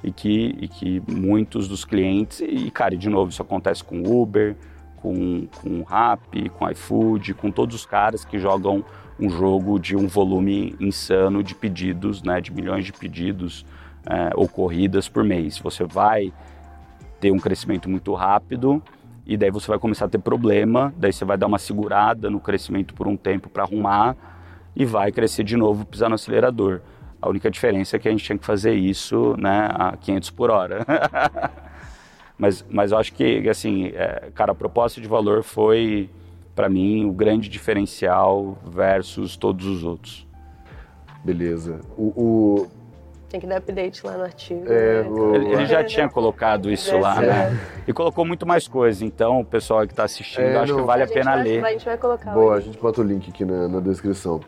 E que, e que muitos dos clientes, e cara, de novo, isso acontece com Uber, com, com o Rappi, com o iFood, com todos os caras que jogam um jogo de um volume insano de pedidos, né, de milhões de pedidos é, ocorridas por mês. Você vai ter um crescimento muito rápido e daí você vai começar a ter problema, daí você vai dar uma segurada no crescimento por um tempo para arrumar e vai crescer de novo, pisar no acelerador. A única diferença é que a gente tinha que fazer isso né, a 500 por hora. Mas, mas eu acho que, assim, é, cara, a proposta de valor foi, para mim, o grande diferencial versus todos os outros. Beleza. O, o... Tem que dar update lá no artigo. É, né? o... ele, ele, já tinha colocado isso lá, né? E colocou muito mais coisa. Então, o pessoal que está assistindo, é, acho não... que vale a, a pena vai, ler. A gente vai colocar. Boa, a gente bota o link aqui na, na descrição.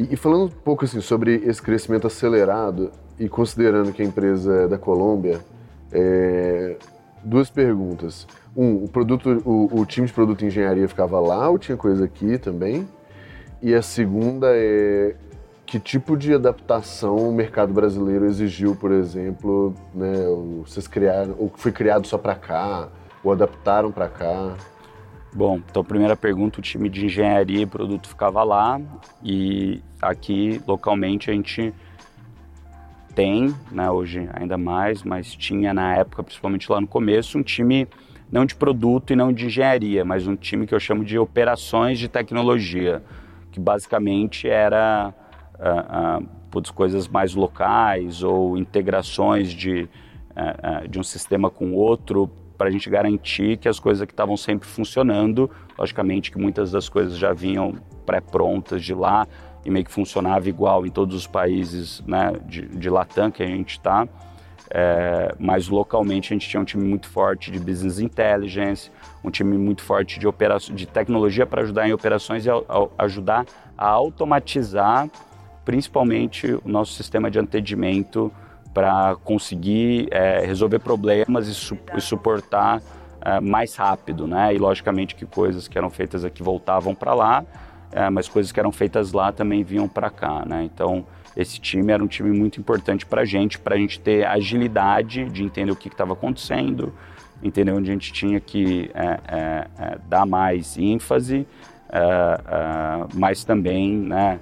E, e, falando um pouco assim sobre esse crescimento acelerado e considerando que a empresa é da Colômbia, é, duas perguntas. Um, o, produto, o, o, time de produto e engenharia ficava lá ou tinha coisa aqui também? E a segunda é que tipo de adaptação o mercado brasileiro exigiu, por exemplo, né, vocês criaram, ou foi criado só para cá, ou adaptaram para cá? Bom, então primeira pergunta, o time de engenharia e produto ficava lá e aqui localmente a gente tem, né, hoje ainda mais, mas tinha na época, principalmente lá no começo, um time não de produto e não de engenharia, mas um time que eu chamo de operações de tecnologia, que basicamente era uh, uh, coisas mais locais ou integrações de, uh, de um sistema com outro para a gente garantir que as coisas que estavam sempre funcionando, logicamente que muitas das coisas já vinham pré-prontas de lá, e meio que funcionava igual em todos os países né, de, de Latam que a gente está. É, mas localmente a gente tinha um time muito forte de business intelligence, um time muito forte de, operação, de tecnologia para ajudar em operações e a, a, ajudar a automatizar principalmente o nosso sistema de atendimento para conseguir é, resolver problemas e, su e suportar é, mais rápido, né? E logicamente que coisas que eram feitas aqui voltavam para lá é, mas coisas que eram feitas lá também vinham para cá, né? Então esse time era um time muito importante para a gente, para a gente ter agilidade de entender o que estava acontecendo, entender onde a gente tinha que é, é, é dar mais ênfase, mas também né,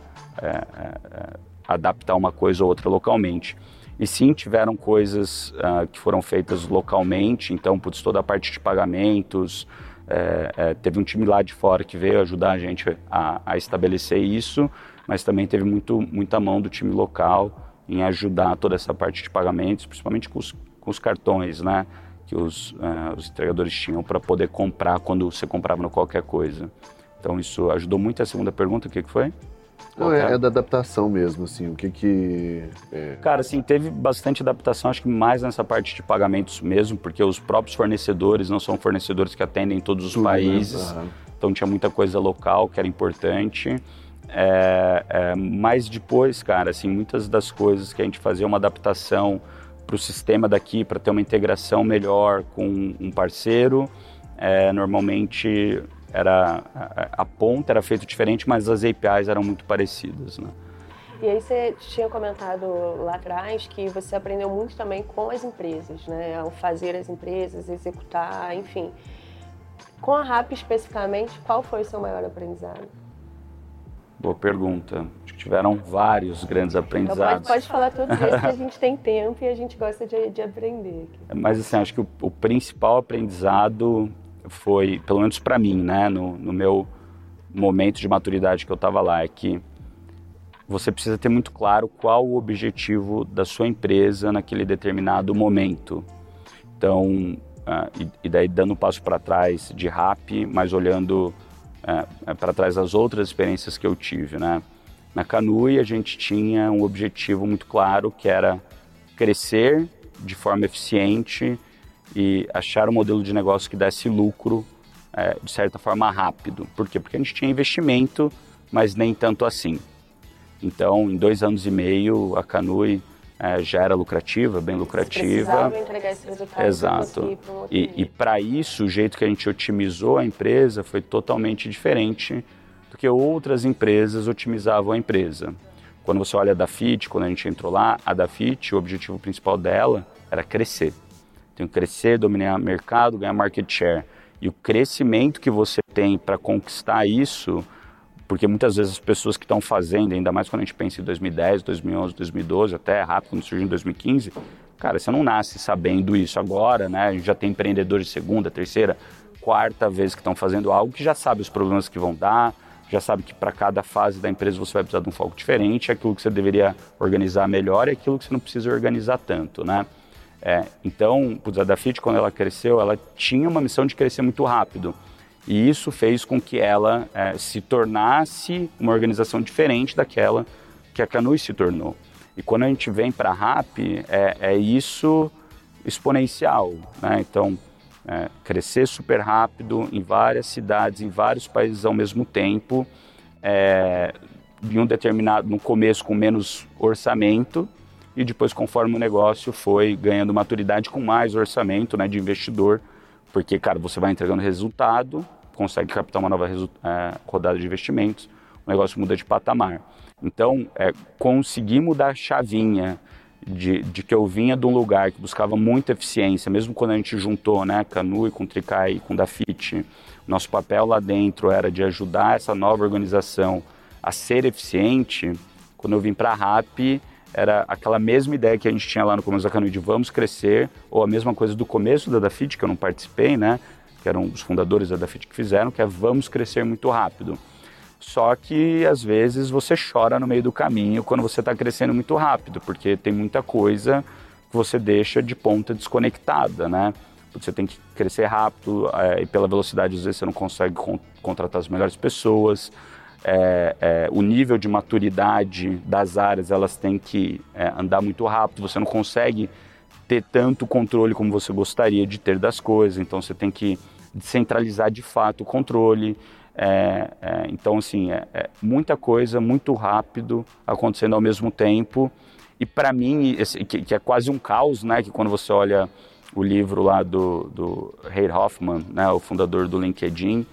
adaptar uma coisa ou outra localmente. E sim, tiveram coisas uh, que foram feitas localmente, então, putz, toda a parte de pagamentos, é, é, teve um time lá de fora que veio ajudar a gente a, a, estabelecer isso, mas também teve muito, muita mão do time local em ajudar toda essa parte de pagamentos, principalmente com os, com os cartões, né? Que os, uh, os entregadores tinham para poder comprar quando você comprava no qualquer coisa. Então isso ajudou muito. A segunda pergunta, o que, que foi? Não, é, é, da adaptação mesmo, assim, o que que... É... Cara, assim, teve bastante adaptação, acho que mais nessa parte de pagamentos mesmo, porque os próprios fornecedores não são fornecedores que atendem todos os Tudo, né? países, né? então tinha muita coisa local que era importante. É, é, mas depois, cara, assim, muitas das coisas que a gente fazia uma adaptação para o sistema daqui, para ter uma integração melhor com um parceiro, é, normalmente era a, a, ponta era feita diferente, mas as APIs eram muito parecidas, né? E aí você tinha comentado lá atrás que você aprendeu muito também com as empresas, né? Ao fazer as empresas, executar, enfim. Com a RAP especificamente, qual foi o seu maior aprendizado? Boa pergunta. Tiveram vários grandes aprendizados. Então pode, pode falar todos eles que a gente tem tempo e a gente gosta de, de aprender. Aqui. Mas assim, acho que o, o principal aprendizado foi, pelo menos para mim, né, no, no, meu momento de maturidade que eu estava lá, é que você precisa ter muito claro qual o objetivo da sua empresa naquele determinado momento. Então, uh, e, e, daí dando um passo para trás de rap, mas olhando uh, para trás das outras experiências que eu tive, né? Na Canui a gente tinha um objetivo muito claro que era crescer de forma eficiente e achar um modelo de negócio que desse lucro é, de certa forma rápido. Por quê? Porque a gente tinha investimento, mas nem tanto assim. Então, em dois anos e meio, a Canui é, já era lucrativa, bem lucrativa. Entregar esse resultado Exato. e, e para isso, o jeito que a gente otimizou a empresa foi totalmente diferente do que outras empresas otimizavam a empresa. Quando você olha a Dafit, quando a gente entrou lá, a Dafit, o objetivo principal dela era crescer. Tem que crescer, dominar mercado, ganhar market share. E o crescimento que você tem para conquistar isso, porque muitas vezes as pessoas que estão fazendo, ainda mais quando a gente pensa em 2010, 2011, 2012, até rápido, quando surgiu em 2015, cara, você não nasce sabendo isso agora, né? A gente já tem empreendedores de segunda, terceira, quarta vez que estão fazendo algo que já sabe os problemas que vão dar, já sabe que para cada fase da empresa você vai precisar de um foco diferente, aquilo que você deveria organizar melhor e aquilo que você não precisa organizar tanto, né? É, então, a Dafit, quando ela cresceu, ela tinha uma missão de crescer muito rápido. E isso fez com que ela é, se tornasse uma organização diferente daquela que a Canui se tornou. E quando a gente vem para a RAP, é, é, isso exponencial. Né? Então, é, crescer super rápido em várias cidades, em vários países ao mesmo tempo, é, em um determinado, no começo com menos orçamento, e depois, conforme o negócio foi ganhando maturidade com mais orçamento né, de investidor, porque, cara, você vai entregando resultado, consegue captar uma nova é, rodada de investimentos, o negócio muda de patamar. Então, é, conseguir mudar a chavinha de, de, que eu vinha de um lugar que buscava muita eficiência, mesmo quando a gente juntou né, Canui com Tricai com Dafit, nosso papel lá dentro era de ajudar essa nova organização a ser eficiente. Quando eu vim para a RAP, era aquela mesma ideia que a gente tinha lá no começo da Canoe de vamos crescer, ou a mesma coisa do começo da Dafit, que eu não participei, né? Que eram os fundadores da Dafit que fizeram, que é vamos crescer muito rápido. Só que às vezes você chora no meio do caminho quando você está crescendo muito rápido, porque tem muita coisa que você deixa de ponta desconectada, né? Você tem que crescer rápido é, e pela velocidade às vezes você não consegue con contratar as melhores pessoas é, é, o nível de maturidade das áreas elas têm que é, andar muito rápido, você não consegue ter tanto controle como você gostaria de ter das coisas, então você tem que descentralizar de fato o controle. É, é, então, assim, é, é, muita coisa, muito rápido acontecendo ao mesmo tempo. E para mim, esse, que, que, é quase um caos, né? Que quando você olha o livro lá do, do Reid Hoffman, né, o fundador do LinkedIn,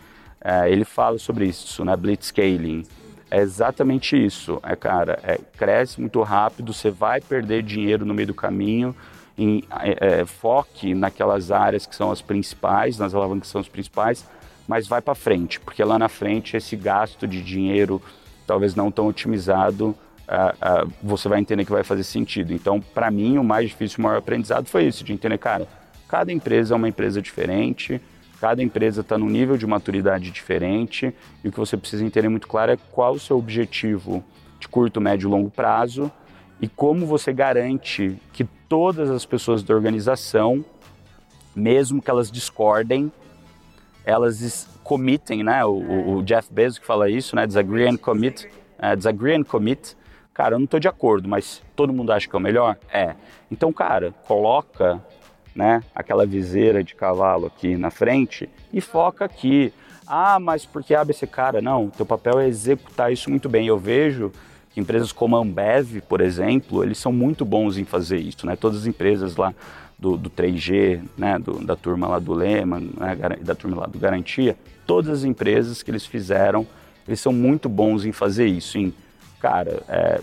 é, ele fala sobre isso, né? Blitzscaling. É exatamente isso, é cara, é, cresce muito rápido, você vai perder dinheiro no meio do caminho, em, é, é foque naquelas áreas que são as principais, nas alavancas que são as principais, mas vai para frente, porque lá na frente esse gasto de dinheiro, talvez não tão otimizado, uh, uh, você vai entender que vai fazer sentido. Então, para mim, o mais difícil, o maior aprendizado foi isso, de entender, cara, cada empresa é uma empresa diferente, cada empresa está num nível de maturidade diferente e o que você precisa entender muito claro é qual o seu objetivo de curto, médio e longo prazo e como você garante que todas as pessoas da organização, mesmo que elas discordem, elas comitem, né? O, o, Jeff Bezos que fala isso, né? Disagree and commit. Uh, disagree and commit. Cara, eu não estou de acordo, mas todo mundo acha que é o melhor? É. Então, cara, coloca né, aquela viseira de cavalo aqui na frente e foca aqui. Ah, mas porque ABC, cara, não, teu papel é executar isso muito bem. Eu vejo que empresas como a Ambev, por exemplo, eles são muito bons em fazer isso, né? Todas as empresas lá do, do 3G, né, do, da turma lá do Lema, né, da turma lá do Garantia, todas as empresas que eles fizeram, eles são muito bons em fazer isso, em, cara, é,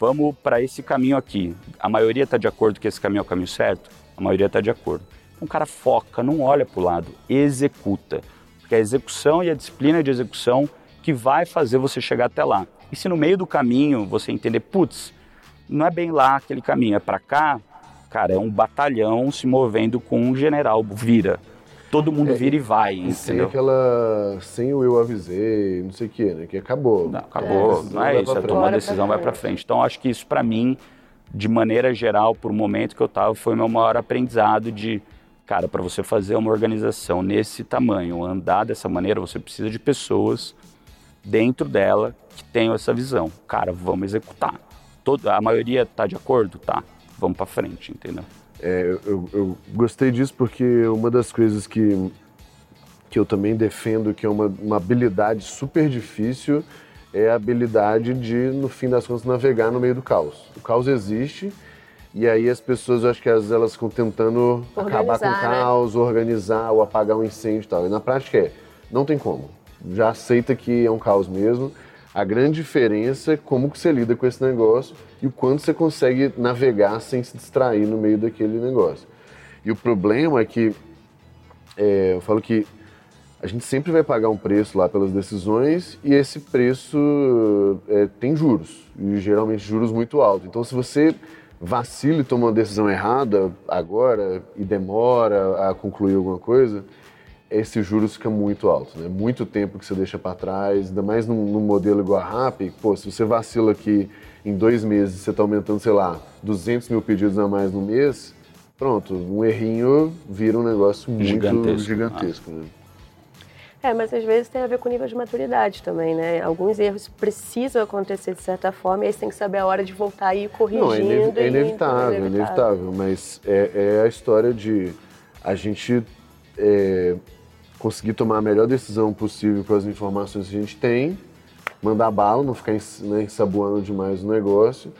vamos para esse caminho aqui. A maioria está de acordo que esse caminho é o caminho certo? A maioria está de acordo. Então o cara foca, não olha para o lado, executa. Porque é a execução e a disciplina de execução que vai fazer você chegar até lá. E se no meio do caminho você entender, putz, não é bem lá aquele caminho, é para cá, cara, é um batalhão se movendo com um general, vira. Todo mundo é, vira e vai, e entendeu? Sem aquela. Sem o eu avisei, não sei o quê, né? Que acabou. Não, acabou. É, não é isso, é tomar decisão, vai para frente. Então acho que isso para mim, de maneira geral, por momento que eu tava, foi meu maior aprendizado de. Cara, para você fazer uma organização nesse tamanho, andar dessa maneira, você precisa de pessoas dentro dela que tenham essa visão. Cara, vamos executar. Todo, a maioria está de acordo? Tá. Vamos para frente, entendeu? É, eu, eu, gostei disso porque uma das coisas que, que eu também defendo que é uma, uma habilidade super difícil é a habilidade de, no fim das contas, navegar no meio do caos. O caos existe e aí as pessoas, eu acho que às vezes elas ficam tentando organizar, acabar com o né? caos, né? organizar ou apagar um incêndio e tal. E na prática é, não tem como. Já aceita que é um caos mesmo a grande diferença é como que você lida com esse negócio e o quanto você consegue navegar sem se distrair no meio daquele negócio. E o problema é que, é, eu falo que a gente sempre vai pagar um preço lá pelas decisões e esse preço é, tem juros, e geralmente juros muito altos. Então, se você vacila e toma uma decisão errada agora e demora a concluir alguma coisa, esses juros fica muito alto, né? Muito tempo que você deixa para trás, ainda mais num, num, modelo igual a RAP, pô, se você vacila aqui em dois meses você está aumentando, sei lá, 200 mil pedidos a mais no mês, pronto, um errinho vira um negócio muito gigantesco, gigantesco né? É, mas às vezes tem a ver com o nível de maturidade também, né? Alguns erros precisam acontecer de certa forma e aí você tem que saber a hora de voltar e ir corrigindo. Não, é, inev é inevitável, é inevitável, mas é, é, a história de a gente é, conseguir tomar a melhor decisão possível com as informações que a gente tem, mandar bala, não ficar né, ensaboando demais o negócio,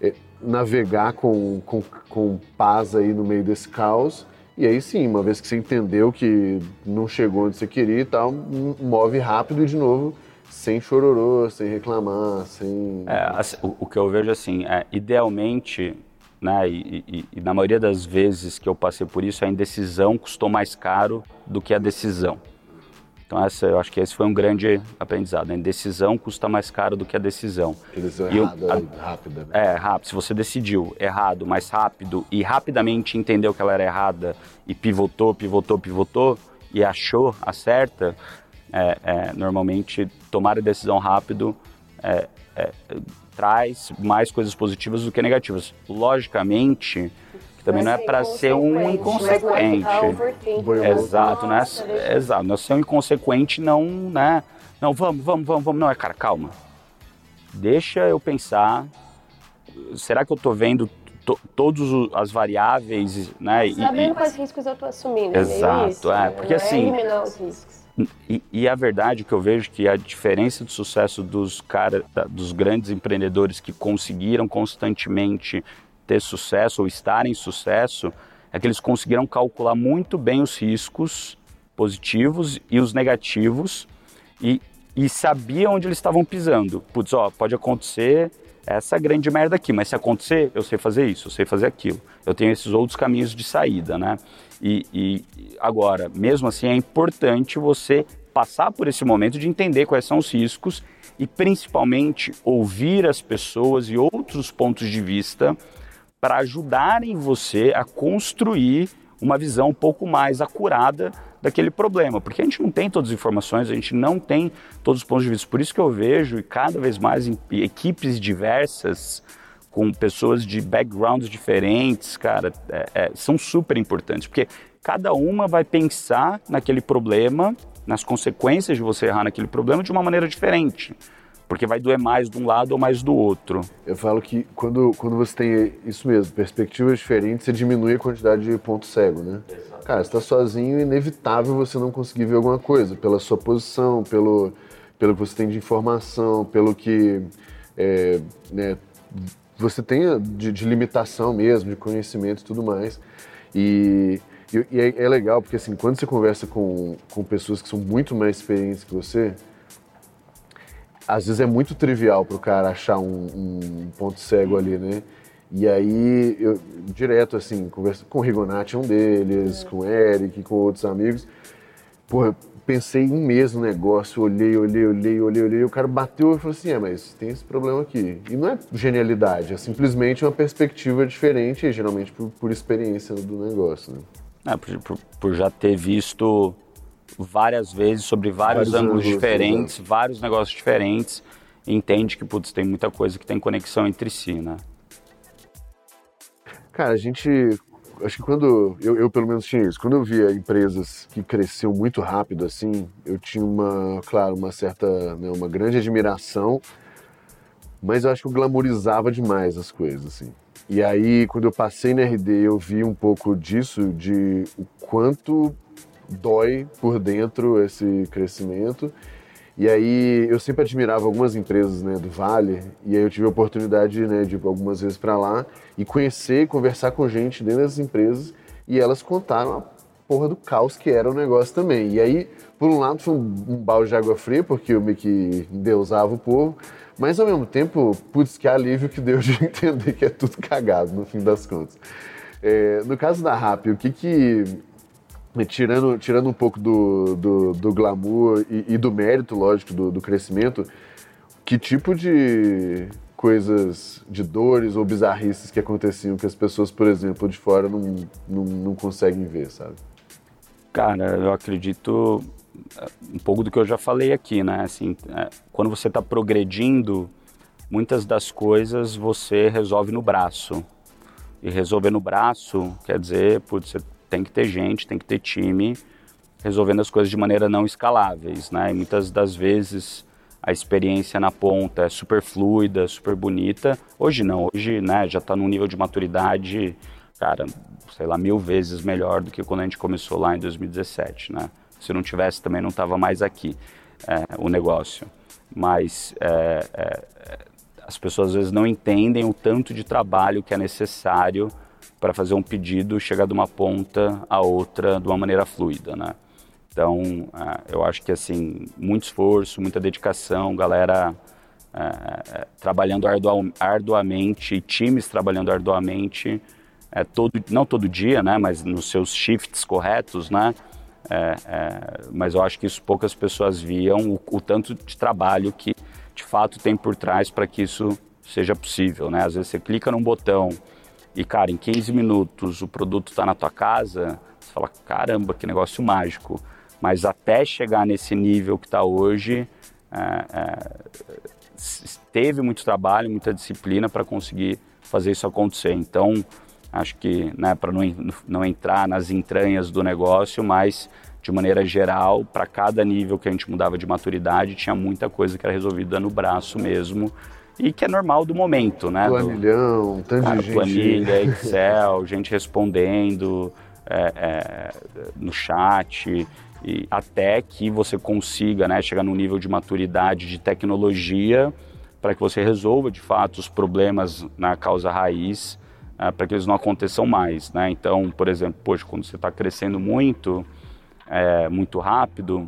é, navegar com, com, com paz aí no meio desse caos. E aí sim, uma vez que você entendeu que não chegou onde você queria e tal, move rápido e de novo sem chororô, sem reclamar, sem. É, assim, o, o, que eu vejo assim, é, idealmente né? E, e, e, na maioria das vezes que eu passei por isso, a indecisão custou mais caro do que a decisão. Então essa, eu acho que esse foi um grande aprendizado. A indecisão custa mais caro do que a decisão. Decisão errada, a, rápida. Né? É, rápido. Se você decidiu errado, mais rápido e rapidamente entendeu que ela era errada e pivotou, pivotou, pivotou e achou a certa, é, é, normalmente tomar a decisão rápido é, é traz mais coisas positivas do que negativas. Logicamente, também não é para ser um inconsequente. Exato, né? Exato, não é ser um inconsequente não, né? Não, vamos, vamos, vamos, vamos, não é, cara, calma. Deixa eu pensar. Será que eu estou vendo todas as variáveis, né? Sabendo e, quais riscos eu estou assumindo. Exato, é, isso, é porque é assim. Eliminar os riscos. E, e, a verdade que eu vejo que a diferença de sucesso dos cara, dos grandes empreendedores que conseguiram constantemente ter sucesso ou estar em sucesso é que eles conseguiram calcular muito bem os riscos positivos e os negativos e, e sabiam onde eles estavam pisando. Putz, ó, pode acontecer essa grande merda aqui, mas se acontecer, eu sei fazer isso, eu sei fazer aquilo. Eu tenho esses outros caminhos de saída, né? E, e agora, mesmo assim, é importante você passar por esse momento de entender quais são os riscos e principalmente ouvir as pessoas e outros pontos de vista para ajudarem você a construir uma visão um pouco mais acurada daquele problema, porque a gente não tem todas as informações, a gente não tem todos os pontos de vista. Por isso que eu vejo, e cada vez mais equipes diversas, com pessoas de backgrounds diferentes, cara, é, é, são super importantes, porque cada uma vai pensar naquele problema, nas consequências de você errar naquele problema de uma maneira diferente porque vai doer mais de um lado ou mais do outro. Eu falo que quando, quando você tem isso mesmo, perspectivas diferentes, você diminui a quantidade de ponto cego, né? Exato. Cara, você está sozinho, é inevitável você não conseguir ver alguma coisa, pela sua posição, pelo, pelo que você tem de informação, pelo que é, né, você tem de, de, limitação mesmo, de conhecimento e tudo mais. E, e é, é legal, porque assim, quando você conversa com, com pessoas que são muito mais experientes que você, às vezes é muito trivial para o cara achar um, um, ponto cego ali, né? E aí, eu, direto, assim, converso com o Rigonati, um deles, é. com o Eric, com outros amigos. Porra, pensei um mês no negócio, olhei, olhei, olhei, olhei, olhei. O cara bateu e falou assim: é, mas tem esse problema aqui. E não é genialidade, é simplesmente uma perspectiva diferente, geralmente por, por experiência do negócio, né? É, por, por, por já ter visto várias vezes sobre vários, vários ângulos diferentes, exatamente. vários negócios diferentes, entende que, putz, tem muita coisa que tem conexão entre si, né? Cara, a gente. Acho que quando. Eu, eu, pelo menos tinha isso. Quando eu via empresas que cresciam muito rápido assim, eu tinha uma, claro, uma certa. Né, uma grande admiração, mas eu acho que eu glamorizava demais as coisas, assim. E aí, quando eu passei na RD, eu vi um pouco disso, de o quanto dói por dentro esse crescimento. E aí eu sempre admirava algumas empresas né, do Vale, e aí eu tive a oportunidade né, de ir algumas vezes para lá e conhecer conversar com gente dentro dessas empresas, e elas contaram a porra do caos que era o negócio também. E aí, por um lado, foi um, um balde de água fria, porque eu meio que endeusava o povo, mas ao mesmo tempo, putz, que alívio que deu de entender que é tudo cagado no fim das contas. É, no caso da RAP, o que que tirando, tirando um pouco do, do, do glamour e, e, do mérito, lógico, do, do, crescimento, que tipo de coisas, de dores ou bizarrices que aconteciam que as pessoas, por exemplo, de fora não, não, não conseguem ver, sabe? Cara, eu acredito eh, um pouco do que eu já falei aqui, né? Assim, é, quando você está progredindo, muitas das coisas você resolve no braço. E resolver no braço quer dizer, putz, você tem que ter gente, tem que ter time resolvendo as coisas de maneira não escaláveis, né? E muitas das vezes a experiência na ponta é super fluida, super bonita. Hoje não, hoje né, já está num nível de maturidade, cara, sei lá, mil vezes melhor do que quando a gente começou lá em 2017, né? Se não tivesse também não estava mais aqui é, o negócio. Mas é, é, as pessoas às vezes não entendem o tanto de trabalho que é necessário para fazer um pedido chegar de uma ponta a outra de uma maneira fluida, né? Então, uh, eu acho que assim muito esforço, muita dedicação, galera uh, trabalhando ardu arduamente, times trabalhando arduamente, uh, todo, não todo dia, né? Mas nos seus shifts corretos, né? mas eu acho que isso poucas pessoas viam o, o tanto de trabalho que de fato tem por trás para que isso seja possível, né? Às vezes você clica num botão e, cara, em 15 minutos o produto está na tua casa, você fala, caramba, que negócio mágico. Mas até chegar nesse nível que está hoje, é, é, teve muito trabalho, muita disciplina para conseguir fazer isso acontecer. Então, acho que, né, para não, não entrar nas entranhas do negócio, mas de maneira geral, para cada nível que a gente mudava de maturidade, tinha muita coisa que era resolvida no braço mesmo e que é normal do momento, né? Planilhão, tanto cara, de gente. Planilha, Excel, gente respondendo é, é, no chat, e até que você consiga né, chegar num nível de maturidade de tecnologia para que você resolva de fato os problemas na causa raiz, é, para que eles não aconteçam mais. Né? Então, por exemplo, poxa, quando você está crescendo muito, é, muito rápido,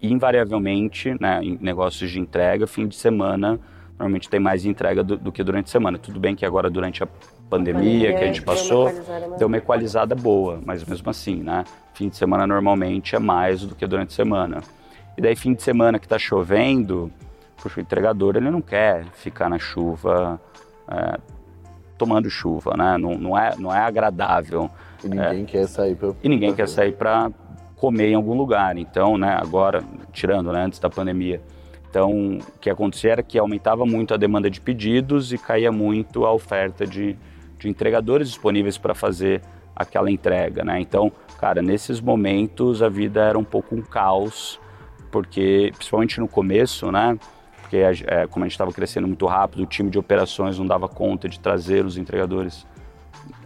invariavelmente, né, em negócios de entrega, fim de semana normalmente tem mais entrega do, do, que durante a semana. Tudo bem que agora durante a pandemia, que a gente passou, deu uma equalizada boa, mas mesmo assim, né? Fim de semana normalmente é mais do que durante a semana. E daí fim de semana que está chovendo, puxa, o entregador ele não quer ficar na chuva é, tomando chuva, né? Não, não, é, não é agradável. E ninguém é, quer sair para E ninguém quer sair para comer em algum lugar. Então, né, agora, tirando, né, antes da pandemia, então, o que acontecia era que aumentava muito a demanda de pedidos e caía muito a oferta de, de entregadores disponíveis para fazer aquela entrega, né? Então, cara, nesses momentos a vida era um pouco um caos, porque principalmente no começo, né? Porque é, como a gente estava crescendo muito rápido, o time de operações não dava conta de trazer os entregadores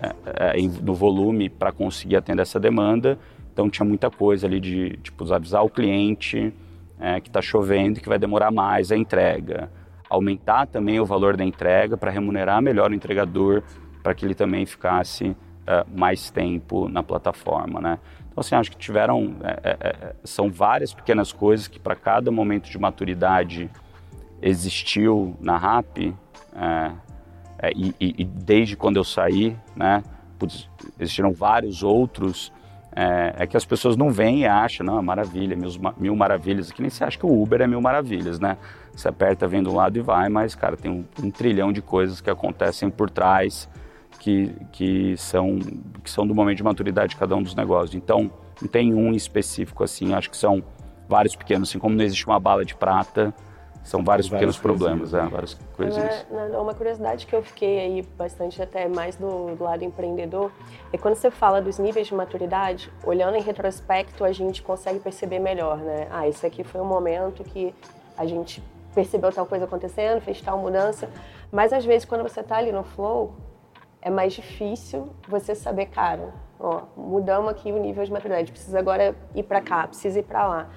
é, é, no volume para conseguir atender essa demanda. Então tinha muita coisa ali de tipo avisar o cliente é, que está chovendo e que vai demorar mais a entrega, aumentar também o valor da entrega para remunerar melhor o entregador, para que ele também ficasse uh, mais tempo na plataforma, né? Então, assim, acho que tiveram, é, é, é são várias pequenas coisas que para cada momento de maturidade existiu na RAP, é, é, e, e, desde quando eu saí, né, existiram vários outros, é, é, que as pessoas não veem e acham, não, é maravilha, mil, mil maravilhas, que nem se acha que o Uber é mil maravilhas, né? Você aperta, vem do lado e vai, mas, cara, tem um, um trilhão de coisas que acontecem por trás, que, que, são, que são do momento de maturidade de cada um dos negócios. Então, não tem um específico assim, acho que são vários pequenos, assim como não existe uma bala de prata, são vários pequenos problemas, é, várias coisas. Uma, uma curiosidade que eu fiquei aí bastante até mais do, do, lado empreendedor é quando você fala dos níveis de maturidade, olhando em retrospecto a gente consegue perceber melhor, né? Ah, esse aqui foi um momento que a gente percebeu tal coisa acontecendo, fez tal mudança, mas às vezes quando você está ali no flow, é mais difícil você saber, cara, ó, mudamos aqui o nível de maturidade, precisa agora ir para cá, precisa ir para lá.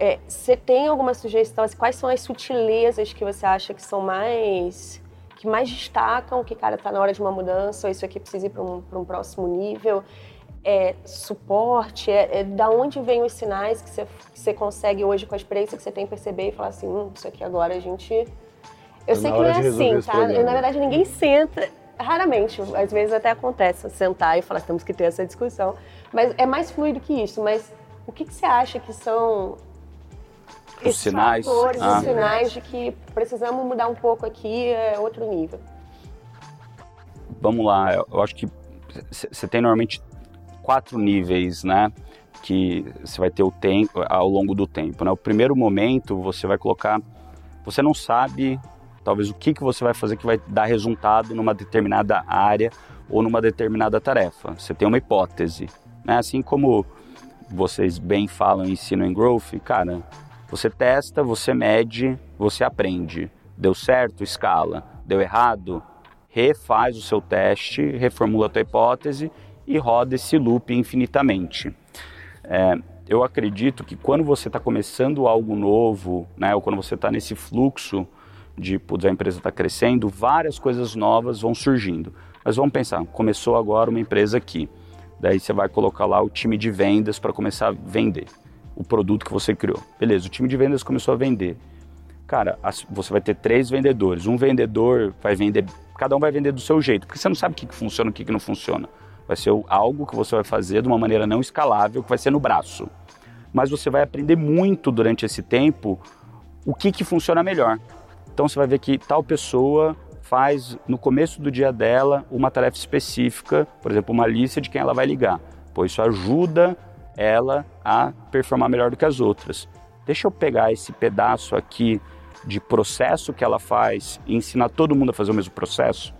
É, você tem alguma sugestão? Assim, quais são as sutilezas que você acha que são mais que mais destacam que cara está na hora de uma mudança ou isso aqui precisa ir para um, um próximo nível? É, suporte? É, é, da onde vêm os sinais que você, que você consegue hoje com a experiência que você tem perceber e falar assim, hum, isso aqui agora a gente eu sei que não é assim, tá? Eu, na verdade, ninguém senta raramente, às vezes até acontece sentar e falar temos que ter essa discussão, mas é mais fluido que isso. Mas o que, que você acha que são os sinais, fatores, ah. os sinais de que precisamos mudar um pouco aqui, é outro nível? Vamos lá, eu acho que você tem normalmente quatro níveis, né? Que você vai ter o tempo ao longo do tempo. Né? O primeiro momento você vai colocar, você não sabe talvez o que, que você vai fazer que vai dar resultado numa determinada área ou numa determinada tarefa. Você tem uma hipótese, né? Assim como vocês bem falam em ensino em growth, cara, você testa, você mede, você aprende. Deu certo, escala. Deu errado, refaz o seu teste, reformula a tua hipótese e roda esse loop infinitamente. É, eu acredito que quando você está começando algo novo, né, ou quando você está nesse fluxo de putz, a empresa está crescendo, várias coisas novas vão surgindo. Mas vamos pensar, começou agora uma empresa aqui. Daí você vai colocar lá o time de vendas para começar a vender o produto que você criou. Beleza, o time de vendas começou a vender. Cara, você vai ter três vendedores. Um vendedor vai vender, cada um vai vender do seu jeito, porque você não sabe o que, que funciona e o que, que não funciona. Vai ser algo que você vai fazer de uma maneira não escalável, que vai ser no braço. Mas você vai aprender muito durante esse tempo o que, que funciona melhor. Então você vai ver que tal pessoa faz no começo do dia dela uma tarefa específica, por exemplo, uma lista de quem ela vai ligar. Pois isso ajuda ela a performar melhor do que as outras. Deixa eu pegar esse pedaço aqui de processo que ela faz e ensinar todo mundo a fazer o mesmo processo.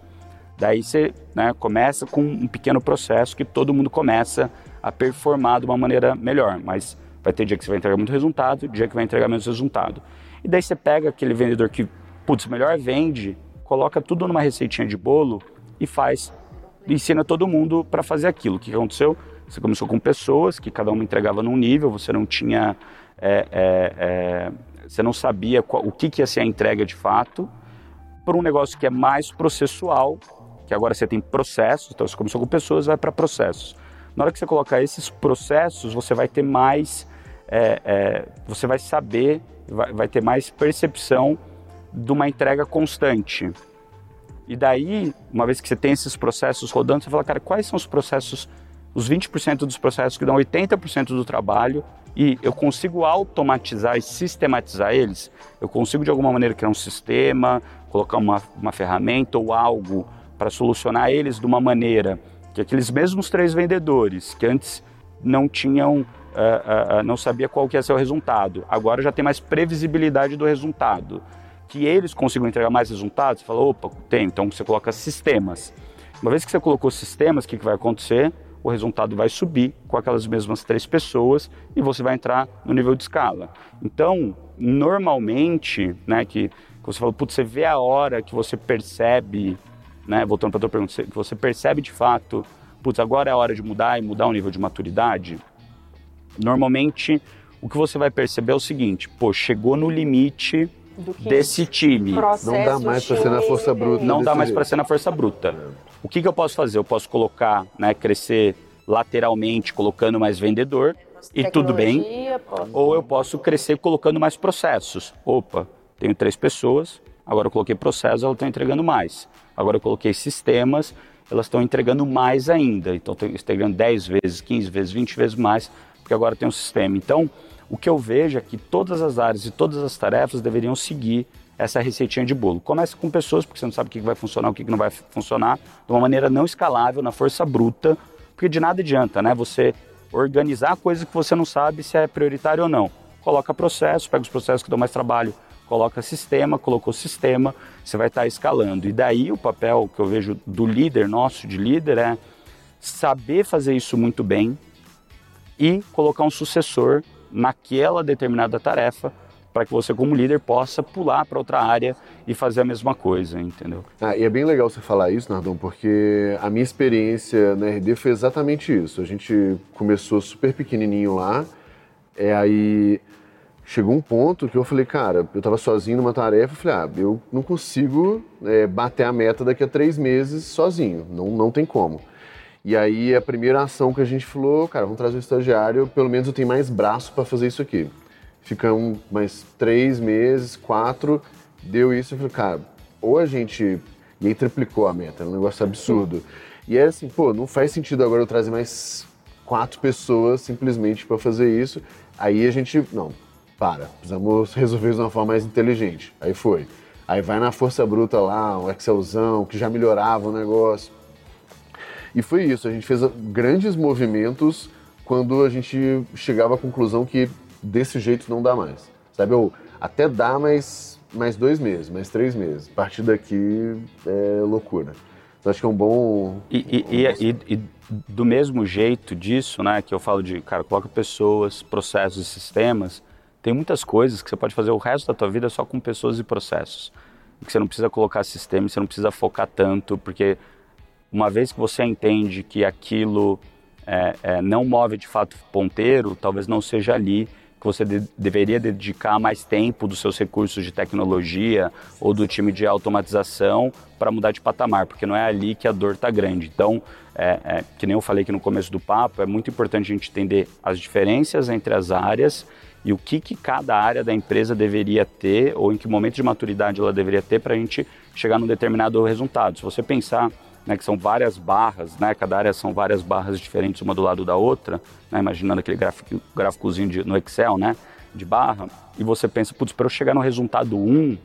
Daí você né, começa com um pequeno processo que todo mundo começa a performar de uma maneira melhor, mas vai ter dia que você vai entregar muito resultado, dia que vai entregar menos resultado. E daí você pega aquele vendedor que putz, melhor vende, coloca tudo numa receitinha de bolo e faz, ensina todo mundo para fazer aquilo. O que aconteceu? Você começou com pessoas que cada uma entregava num nível, você não tinha, é, é, é, você não sabia qual, o que, que ia ser a entrega de fato, para um negócio que é mais processual, que agora você tem processos, então você começou com pessoas, vai para processos. Na hora que você colocar esses processos, você vai ter mais, é, é, você vai saber, vai, vai ter mais percepção de uma entrega constante. E daí, uma vez que você tem esses processos rodando, você fala, cara, quais são os processos os 20% dos processos que dão 80% do trabalho e eu consigo automatizar e sistematizar eles, eu consigo de alguma maneira criar um sistema, colocar uma, uma ferramenta ou algo para solucionar eles de uma maneira que aqueles mesmos três vendedores que antes não tinham, uh, uh, não sabia qual que ia ser o resultado, agora já tem mais previsibilidade do resultado, que eles consigam entregar mais resultados, você fala, opa, tem, então você coloca sistemas. Uma vez que você colocou sistemas, o que, que vai acontecer? O resultado vai subir com aquelas mesmas três pessoas e você vai entrar no nível de escala. Então, normalmente, né, que, que você fala, putz, você vê a hora que você percebe, né, voltando para a tua pergunta, que você percebe de fato, putz, agora é a hora de mudar e mudar o nível de maturidade. Normalmente, o que você vai perceber é o seguinte, pô, chegou no limite desse time. Não dá mais para ser na força bruta. Não dá mais para ser na força bruta. O que, que eu posso fazer? Eu posso colocar, né, crescer lateralmente, colocando mais vendedor, e tudo bem. Posso. Ou eu posso crescer colocando mais processos. Opa, tenho três pessoas, agora eu coloquei processos, elas estão entregando mais. Agora eu coloquei sistemas, elas estão entregando mais ainda. Então, estou entregando 10 vezes, 15 vezes, 20 vezes mais, porque agora tem um sistema. Então, o que eu vejo é que todas as áreas e todas as tarefas deveriam seguir essa receitinha de bolo. Começa com pessoas, porque você não sabe o que vai funcionar, o que não vai funcionar, de uma maneira não escalável, na força bruta, porque de nada adianta, né? Você organizar coisas que você não sabe se é prioritário ou não. Coloca processo, pega os processos que dão mais trabalho, coloca sistema, colocou sistema, você vai estar escalando. E daí o papel que eu vejo do líder nosso, de líder, é saber fazer isso muito bem e colocar um sucessor naquela determinada tarefa para que você, como líder, possa pular para outra área e fazer a mesma coisa, entendeu? Ah, e é bem legal você falar isso, Nardon, porque a minha experiência na RD foi exatamente isso. A gente começou super pequenininho lá, é aí chegou um ponto que eu falei, cara, eu estava sozinho numa tarefa, eu falei, ah, eu não consigo é, bater a meta daqui a três meses sozinho, não, não tem como. E aí a primeira ação que a gente falou, cara, vamos trazer o estagiário, pelo menos eu tenho mais braço para fazer isso aqui. Ficamos mais três meses, quatro, deu isso. Eu falei, cara, ou a gente. E aí triplicou a meta, era um negócio absurdo. E é assim, pô, não faz sentido agora eu trazer mais quatro pessoas simplesmente para fazer isso. Aí a gente, não, para, precisamos resolver isso de uma forma mais inteligente. Aí foi. Aí vai na força bruta lá, um Excelzão, que já melhorava o negócio. E foi isso, a gente fez grandes movimentos quando a gente chegava à conclusão que desse jeito não dá mais. Sabe, eu até dá, mas mais dois meses, mais três meses. A partir daqui é loucura. Então acho que é um bom. E, e, um e, e, do mesmo jeito disso, né, que eu falo de, cara, coloca pessoas, processos e sistemas, tem muitas coisas que você pode fazer o resto da tua vida só com pessoas e processos. Que você não precisa colocar sistema, você não precisa focar tanto, porque uma vez que você entende que aquilo é, é, não move de fato ponteiro, talvez não seja ali que você de, deveria dedicar mais tempo dos seus recursos de tecnologia ou do time de automatização para mudar de patamar, porque não é ali que a dor está grande. Então, é, é, que nem eu falei aqui no começo do papo, é muito importante a gente entender as diferenças entre as áreas e o que, que cada área da empresa deveria ter ou em que momento de maturidade ela deveria ter para a gente chegar num determinado resultado. Se você pensar né, que são várias barras, né, cada área são várias barras diferentes uma do lado da outra, né, imaginando aquele gráfico, gráficozinho de, no Excel, né, de barra, e você pensa, putz, para eu chegar no resultado 1,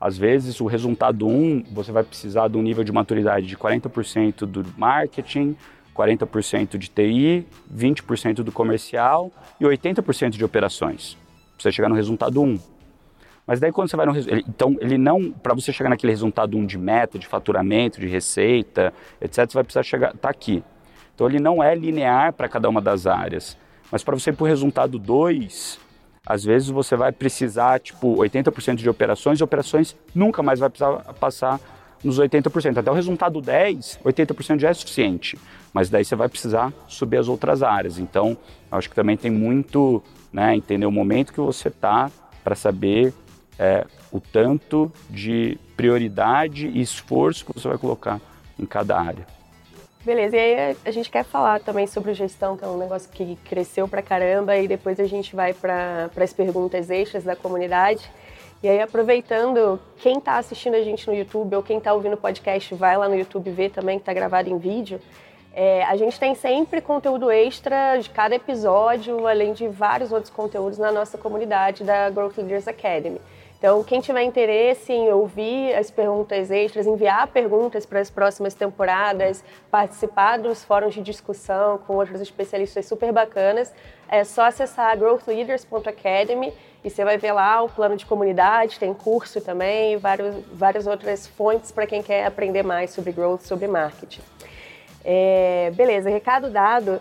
às vezes o resultado 1 você vai precisar de um nível de maturidade de 40% do marketing, 40% de TI, 20% do comercial e 80% de operações. Para você chegar no resultado 1. Mas daí quando você vai no então ele não, para você chegar naquele resultado um de meta, de faturamento, de receita, etc, você vai precisar chegar tá aqui. Então ele não é linear para cada uma das áreas. Mas para você ir para o resultado 2, às vezes você vai precisar, tipo, 80% de operações, e operações nunca mais vai precisar passar nos 80%. Até o resultado 10, 80% já é suficiente. Mas daí você vai precisar subir as outras áreas. Então, acho que também tem muito, né, entender o momento que você está para saber é, o tanto de prioridade e esforço que você vai colocar em cada área. Beleza, e aí a gente quer falar também sobre gestão, que é um negócio que cresceu pra caramba, e depois a gente vai para as perguntas extras da comunidade. E aí, aproveitando, quem está assistindo a gente no YouTube ou quem está ouvindo o podcast, vai lá no YouTube ver também, que está gravado em vídeo. É, a gente tem sempre conteúdo extra de cada episódio, além de vários outros conteúdos na nossa comunidade da Growth Leaders Academy. Então, quem tiver interesse em ouvir as perguntas extras, enviar perguntas para as próximas temporadas, participar dos fóruns de discussão com outros especialistas super bacanas, é só acessar growthleaders.academy e você vai ver lá o plano de comunidade, tem curso também, vários, várias outras fontes para quem quer aprender mais sobre growth, sobre marketing. É, beleza, recado dado.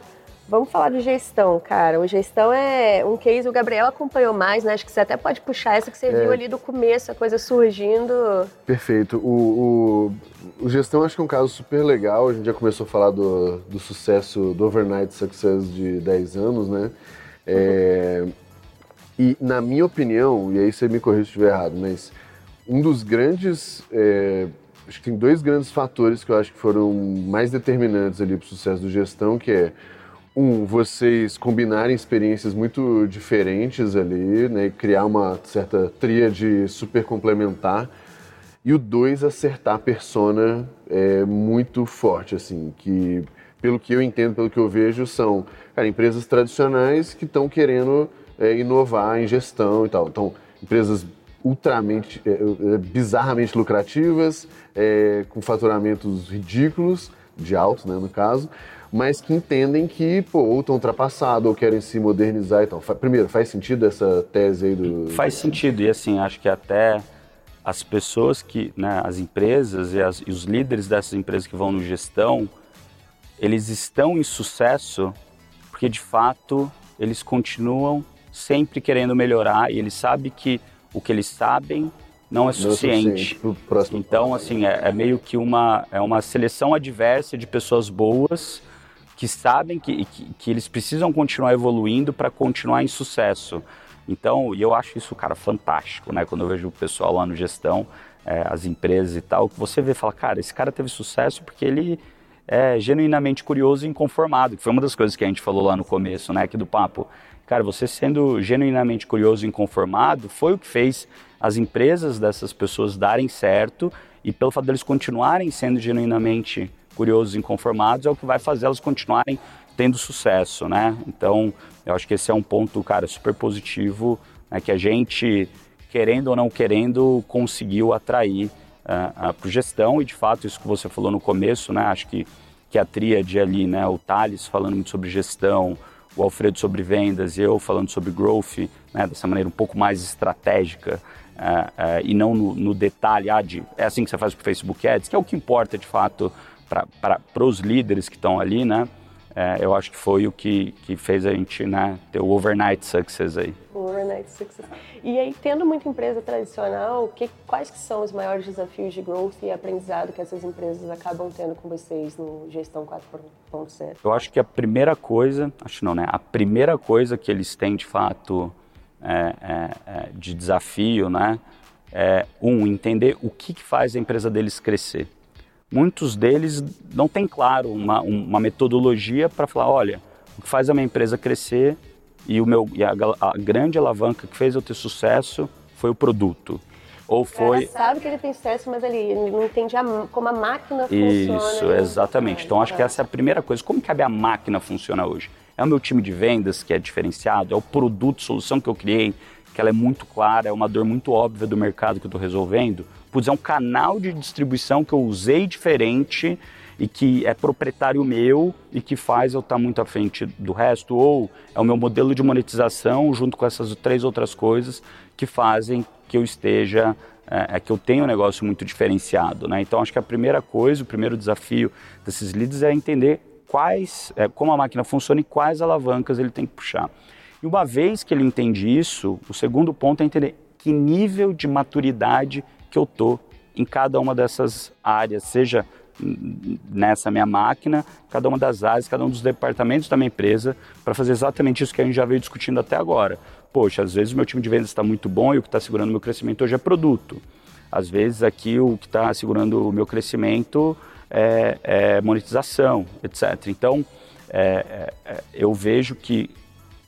Vamos falar de gestão, cara. O gestão é um case, o Gabriel acompanhou mais, né? Acho que você até pode puxar essa que você é. viu ali do começo, a coisa surgindo. Perfeito. O, o, o, gestão acho que é um caso super legal. A gente já começou a falar do, do sucesso, do overnight success de 10 anos, né? É, uhum. E na minha opinião, e aí você me corrija se estiver errado, mas um dos grandes. É, acho que tem dois grandes fatores que eu acho que foram mais determinantes ali para o sucesso do gestão, que é um, vocês combinarem experiências muito diferentes ali, né, criar uma certa tríade super complementar. E o dois, acertar a persona é muito forte, assim, que pelo que eu entendo, pelo que eu vejo, são cara, empresas tradicionais que estão querendo é, inovar em gestão e tal. Então, empresas ultramente, é, é bizarramente lucrativas, é, com faturamentos ridículos, de altos, né, no caso, mas que entendem que, pô, ou estão ultrapassados ou querem se modernizar e tal. Primeiro, faz sentido essa tese aí do... Faz sentido, e assim, acho que até as pessoas que, né, as empresas e, as, e os líderes dessas empresas que vão no gestão, eles estão em sucesso porque, de fato, eles continuam sempre querendo melhorar e eles sabem que o que eles sabem não é suficiente. Não é suficiente então, assim, é, é, meio que uma, é uma seleção adversa de pessoas boas que sabem que, que, que eles precisam continuar evoluindo para continuar em sucesso. Então, e eu acho isso, cara, fantástico, né? Quando eu vejo o pessoal lá no gestão, é, as empresas e tal, que você vê e fala, cara, esse cara teve sucesso porque ele é genuinamente curioso e inconformado, que foi uma das coisas que a gente falou lá no começo, né, aqui do papo. Cara, você sendo genuinamente curioso e inconformado foi o que fez as empresas dessas pessoas darem certo e pelo fato deles continuarem sendo genuinamente curiosos e inconformados é o que vai fazer elas continuarem tendo sucesso, né? Então, eu acho que esse é um ponto, cara, super positivo, né, que a gente, querendo ou não querendo, conseguiu atrair uh, uh, para gestão e, de fato, isso que você falou no começo, né? Acho que, que a tríade ali, né? O Thales falando muito sobre gestão, o Alfredo sobre vendas e eu falando sobre growth, né? Dessa maneira um pouco mais estratégica, uh, e não no, no, detalhe, ah, de, é assim que você faz com o Facebook Ads, que é o que importa de fato para os líderes que estão ali, né? É, eu acho que foi o que, que fez a gente né, ter o overnight success aí. Overnight success. E aí, tendo muita empresa tradicional, que, quais que são os maiores desafios de growth e aprendizado que essas empresas acabam tendo com vocês no Gestão 4.0? Eu acho que a primeira coisa, acho não, né? A primeira coisa que eles têm de fato é, é, é de desafio, né? É, um, entender o que, que faz a empresa deles crescer muitos deles não têm claro uma, uma metodologia para falar, olha, o que faz a minha empresa crescer e, o meu, e a, a grande alavanca que fez eu ter sucesso foi o produto. Ou foi. Ele sabe que ele tem sucesso, mas ele não entende a, como a máquina funciona. Isso, exatamente. Então acho que essa é a primeira coisa. Como que a minha máquina funciona hoje? É o meu time de vendas que é diferenciado? É o produto, solução que eu criei, que ela é muito clara, é uma dor muito óbvia do mercado que eu estou resolvendo? Putz, é um canal de distribuição que eu usei diferente e que é proprietário meu e que faz eu estar muito à frente do resto, ou é o meu modelo de monetização junto com essas três outras coisas que fazem que eu esteja, é, é que eu tenha um negócio muito diferenciado. Né? Então, acho que a primeira coisa, o primeiro desafio desses leads é entender quais, é, como a máquina funciona e quais alavancas ele tem que puxar. E uma vez que ele entende isso, o segundo ponto é entender que nível de maturidade que eu tô em cada uma dessas áreas, seja nessa minha máquina, cada uma das áreas, cada um dos departamentos da minha empresa, para fazer exatamente isso que a gente já veio discutindo até agora. Poxa, às vezes o meu time de vendas está muito bom e o que está segurando o meu crescimento hoje é produto. Às vezes aqui o que está segurando o meu crescimento é, é monetização, etc. Então, é, é, eu vejo que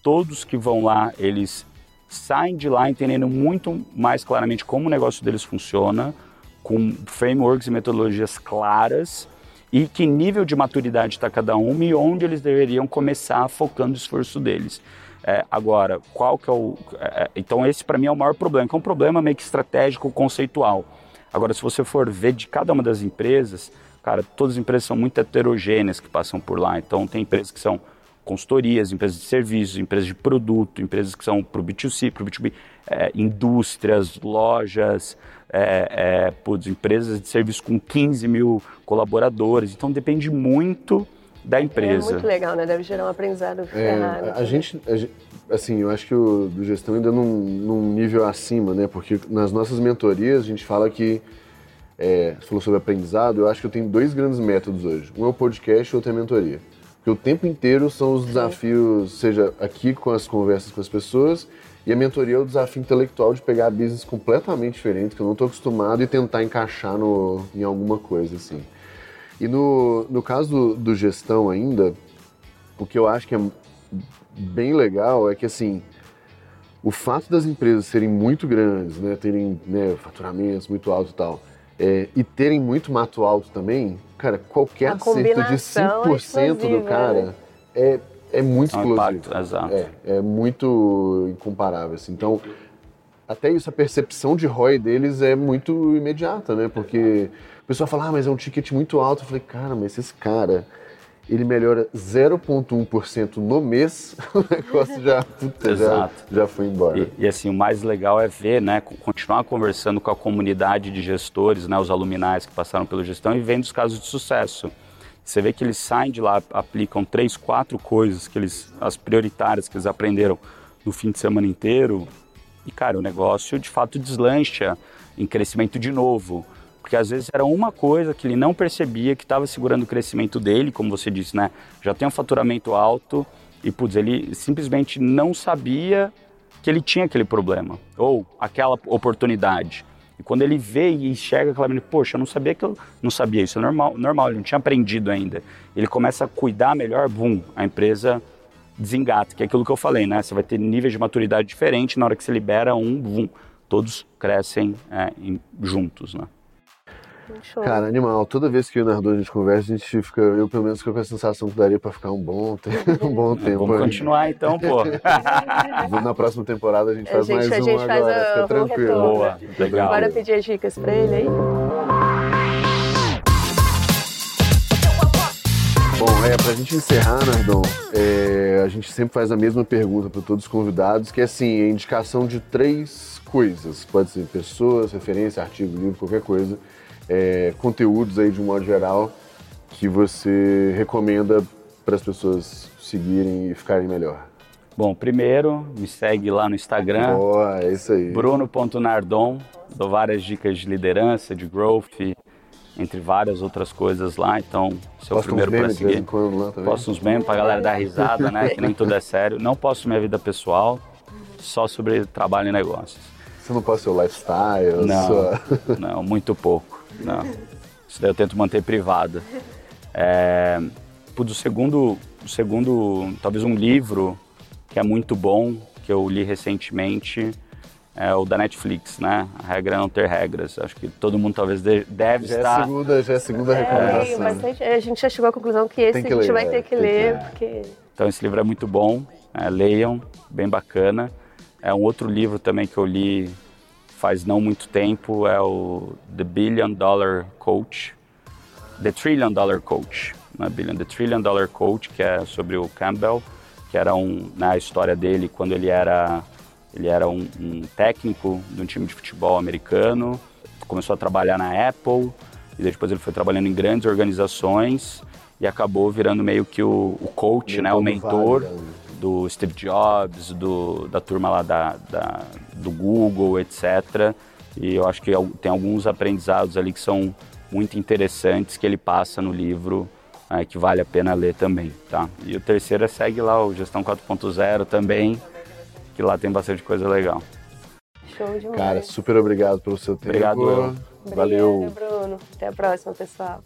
todos que vão lá, eles saem de lá entendendo muito mais claramente como o negócio deles funciona, com frameworks e metodologias claras e que nível de maturidade está cada um e onde eles deveriam começar focando o esforço deles. É, agora, qual que é o. É, então, esse para mim é o maior problema, que é um problema meio que estratégico, conceitual. Agora, se você for ver de cada uma das empresas, cara, todas as empresas são muito heterogêneas que passam por lá. Então, tem empresas que são consultorias, empresas de serviços, empresas de produto, empresas que são para o B2C, para o B2B, é, indústrias, lojas, é, é, putz, empresas de serviço com 15 mil colaboradores. Então depende muito da empresa. É muito legal, né? Deve gerar um aprendizado é, ferrado. A, a gente, a gente, assim, eu acho que o do gestão ainda num, num nível acima, né? Porque nas nossas mentorias a gente fala que é, você falou sobre aprendizado, eu acho que eu tenho dois grandes métodos hoje. Um é o podcast e outro é a mentoria. Porque o tempo inteiro são os desafios, seja aqui com as conversas com as pessoas, e a mentoria é o desafio intelectual de pegar business completamente diferente, que eu não estou acostumado, e tentar encaixar no, em alguma coisa, assim. E no, no caso do, do gestão ainda, o que eu acho que é bem legal é que, assim, o fato das empresas serem muito grandes, né, terem né, faturamentos muito altos e tal, é, e terem muito mato alto também, cara, qualquer acerto de 5% é do cara né? é, é muito é um explosivo. Impacto, exato. É, é muito incomparável. Assim. Então, até isso, a percepção de ROI deles é muito imediata, né? Porque o pessoal fala, ah, mas é um ticket muito alto. Eu falei, cara, mas esse cara ele melhora 0,1% no mês, o negócio já, puta, já, já foi embora. E, e, assim, o mais legal é ver, né, continuar conversando com a comunidade de gestores, né, os aluminais que passaram pela gestão e vendo os casos de sucesso. Você vê que eles saem de lá, aplicam três, quatro coisas que eles, as prioritárias que eles aprenderam no fim de semana inteiro, e cara, o negócio de fato deslancha em crescimento de novo. Porque às vezes era uma coisa que ele não percebia que estava segurando o crescimento dele, como você disse, né? Já tem um faturamento alto e, putz, ele simplesmente não sabia que ele tinha aquele problema ou aquela oportunidade. E quando ele vê e enxerga aquela menina, poxa, eu não sabia que eu não sabia isso, é normal, normal, ele não tinha aprendido ainda. Ele começa a cuidar melhor, bum, a empresa desengata, que é aquilo que eu falei, né? Você vai ter níveis de maturidade diferente, na hora que você libera um, bum, todos crescem é, juntos, né? Show. Cara, animal. Toda vez que eu e o Nardô a gente conversa, a gente fica, eu pelo menos fico com a sensação que daria pra ficar um bom, tempo, um bom tempo. Vamos continuar então, pô. Na próxima temporada a gente faz a gente, mais a gente um faz agora, fica tranquilo. Boa, legal. Bora pedir as dicas pra ele aí. Bom, é, pra gente encerrar, Nardon, é, a gente sempre faz a mesma pergunta para todos os convidados, que é assim, a indicação de três coisas. Pode ser pessoas, referência, artigo, livro, qualquer coisa é, conteúdos aí de um modo geral que você recomenda para as pessoas seguirem e ficarem melhor? Bom, primeiro, me segue lá no Instagram. Boa, é isso aí. Bruno.nardon. Dou várias dicas de liderança, de growth, entre várias outras coisas lá. Então, seu é primeiro para seguir. Posto uns memes para galera dar risada, né? que nem tudo é sério. Não posto minha vida pessoal, só sobre trabalho e negócios. Você não posta seu lifestyle? Não, sua... não, muito pouco. Não. Isso daí eu tento manter privada. É, do segundo, segundo, talvez um livro que é muito bom, que eu li recentemente, é o da Netflix, né? A regra é não ter regras. Acho que todo mundo talvez deve já estar... É a segunda, já é a segunda é, recomendação. Bastante, a gente já chegou à conclusão que esse que a gente ler, vai ter que ler, que... porque... Então esse livro é muito bom, é, leiam, bem bacana. É um outro livro também que eu li faz não muito tempo é o The Billion Dollar Coach, The Trillion Dollar Coach, né? Billion, The Trillion Dollar Coach, que é sobre o Campbell, que era um, na né, história dele quando ele era ele era um, um, técnico de um time de futebol americano, começou a trabalhar na Apple e depois ele foi trabalhando em grandes organizações e acabou virando meio que o, o coach, né, o mentor. Vale, do Steve Jobs, do, da turma lá da, da, do Google, etc. E eu acho que tem alguns aprendizados ali que são muito interessantes que ele passa no livro, é, que vale a pena ler também, tá? E o terceiro é segue lá o Gestão 4.0 também, que lá tem bastante coisa legal. Show demais. Cara, super obrigado pelo seu tempo. Obrigado, eu. Valeu. Bruno. Até a próxima, pessoal.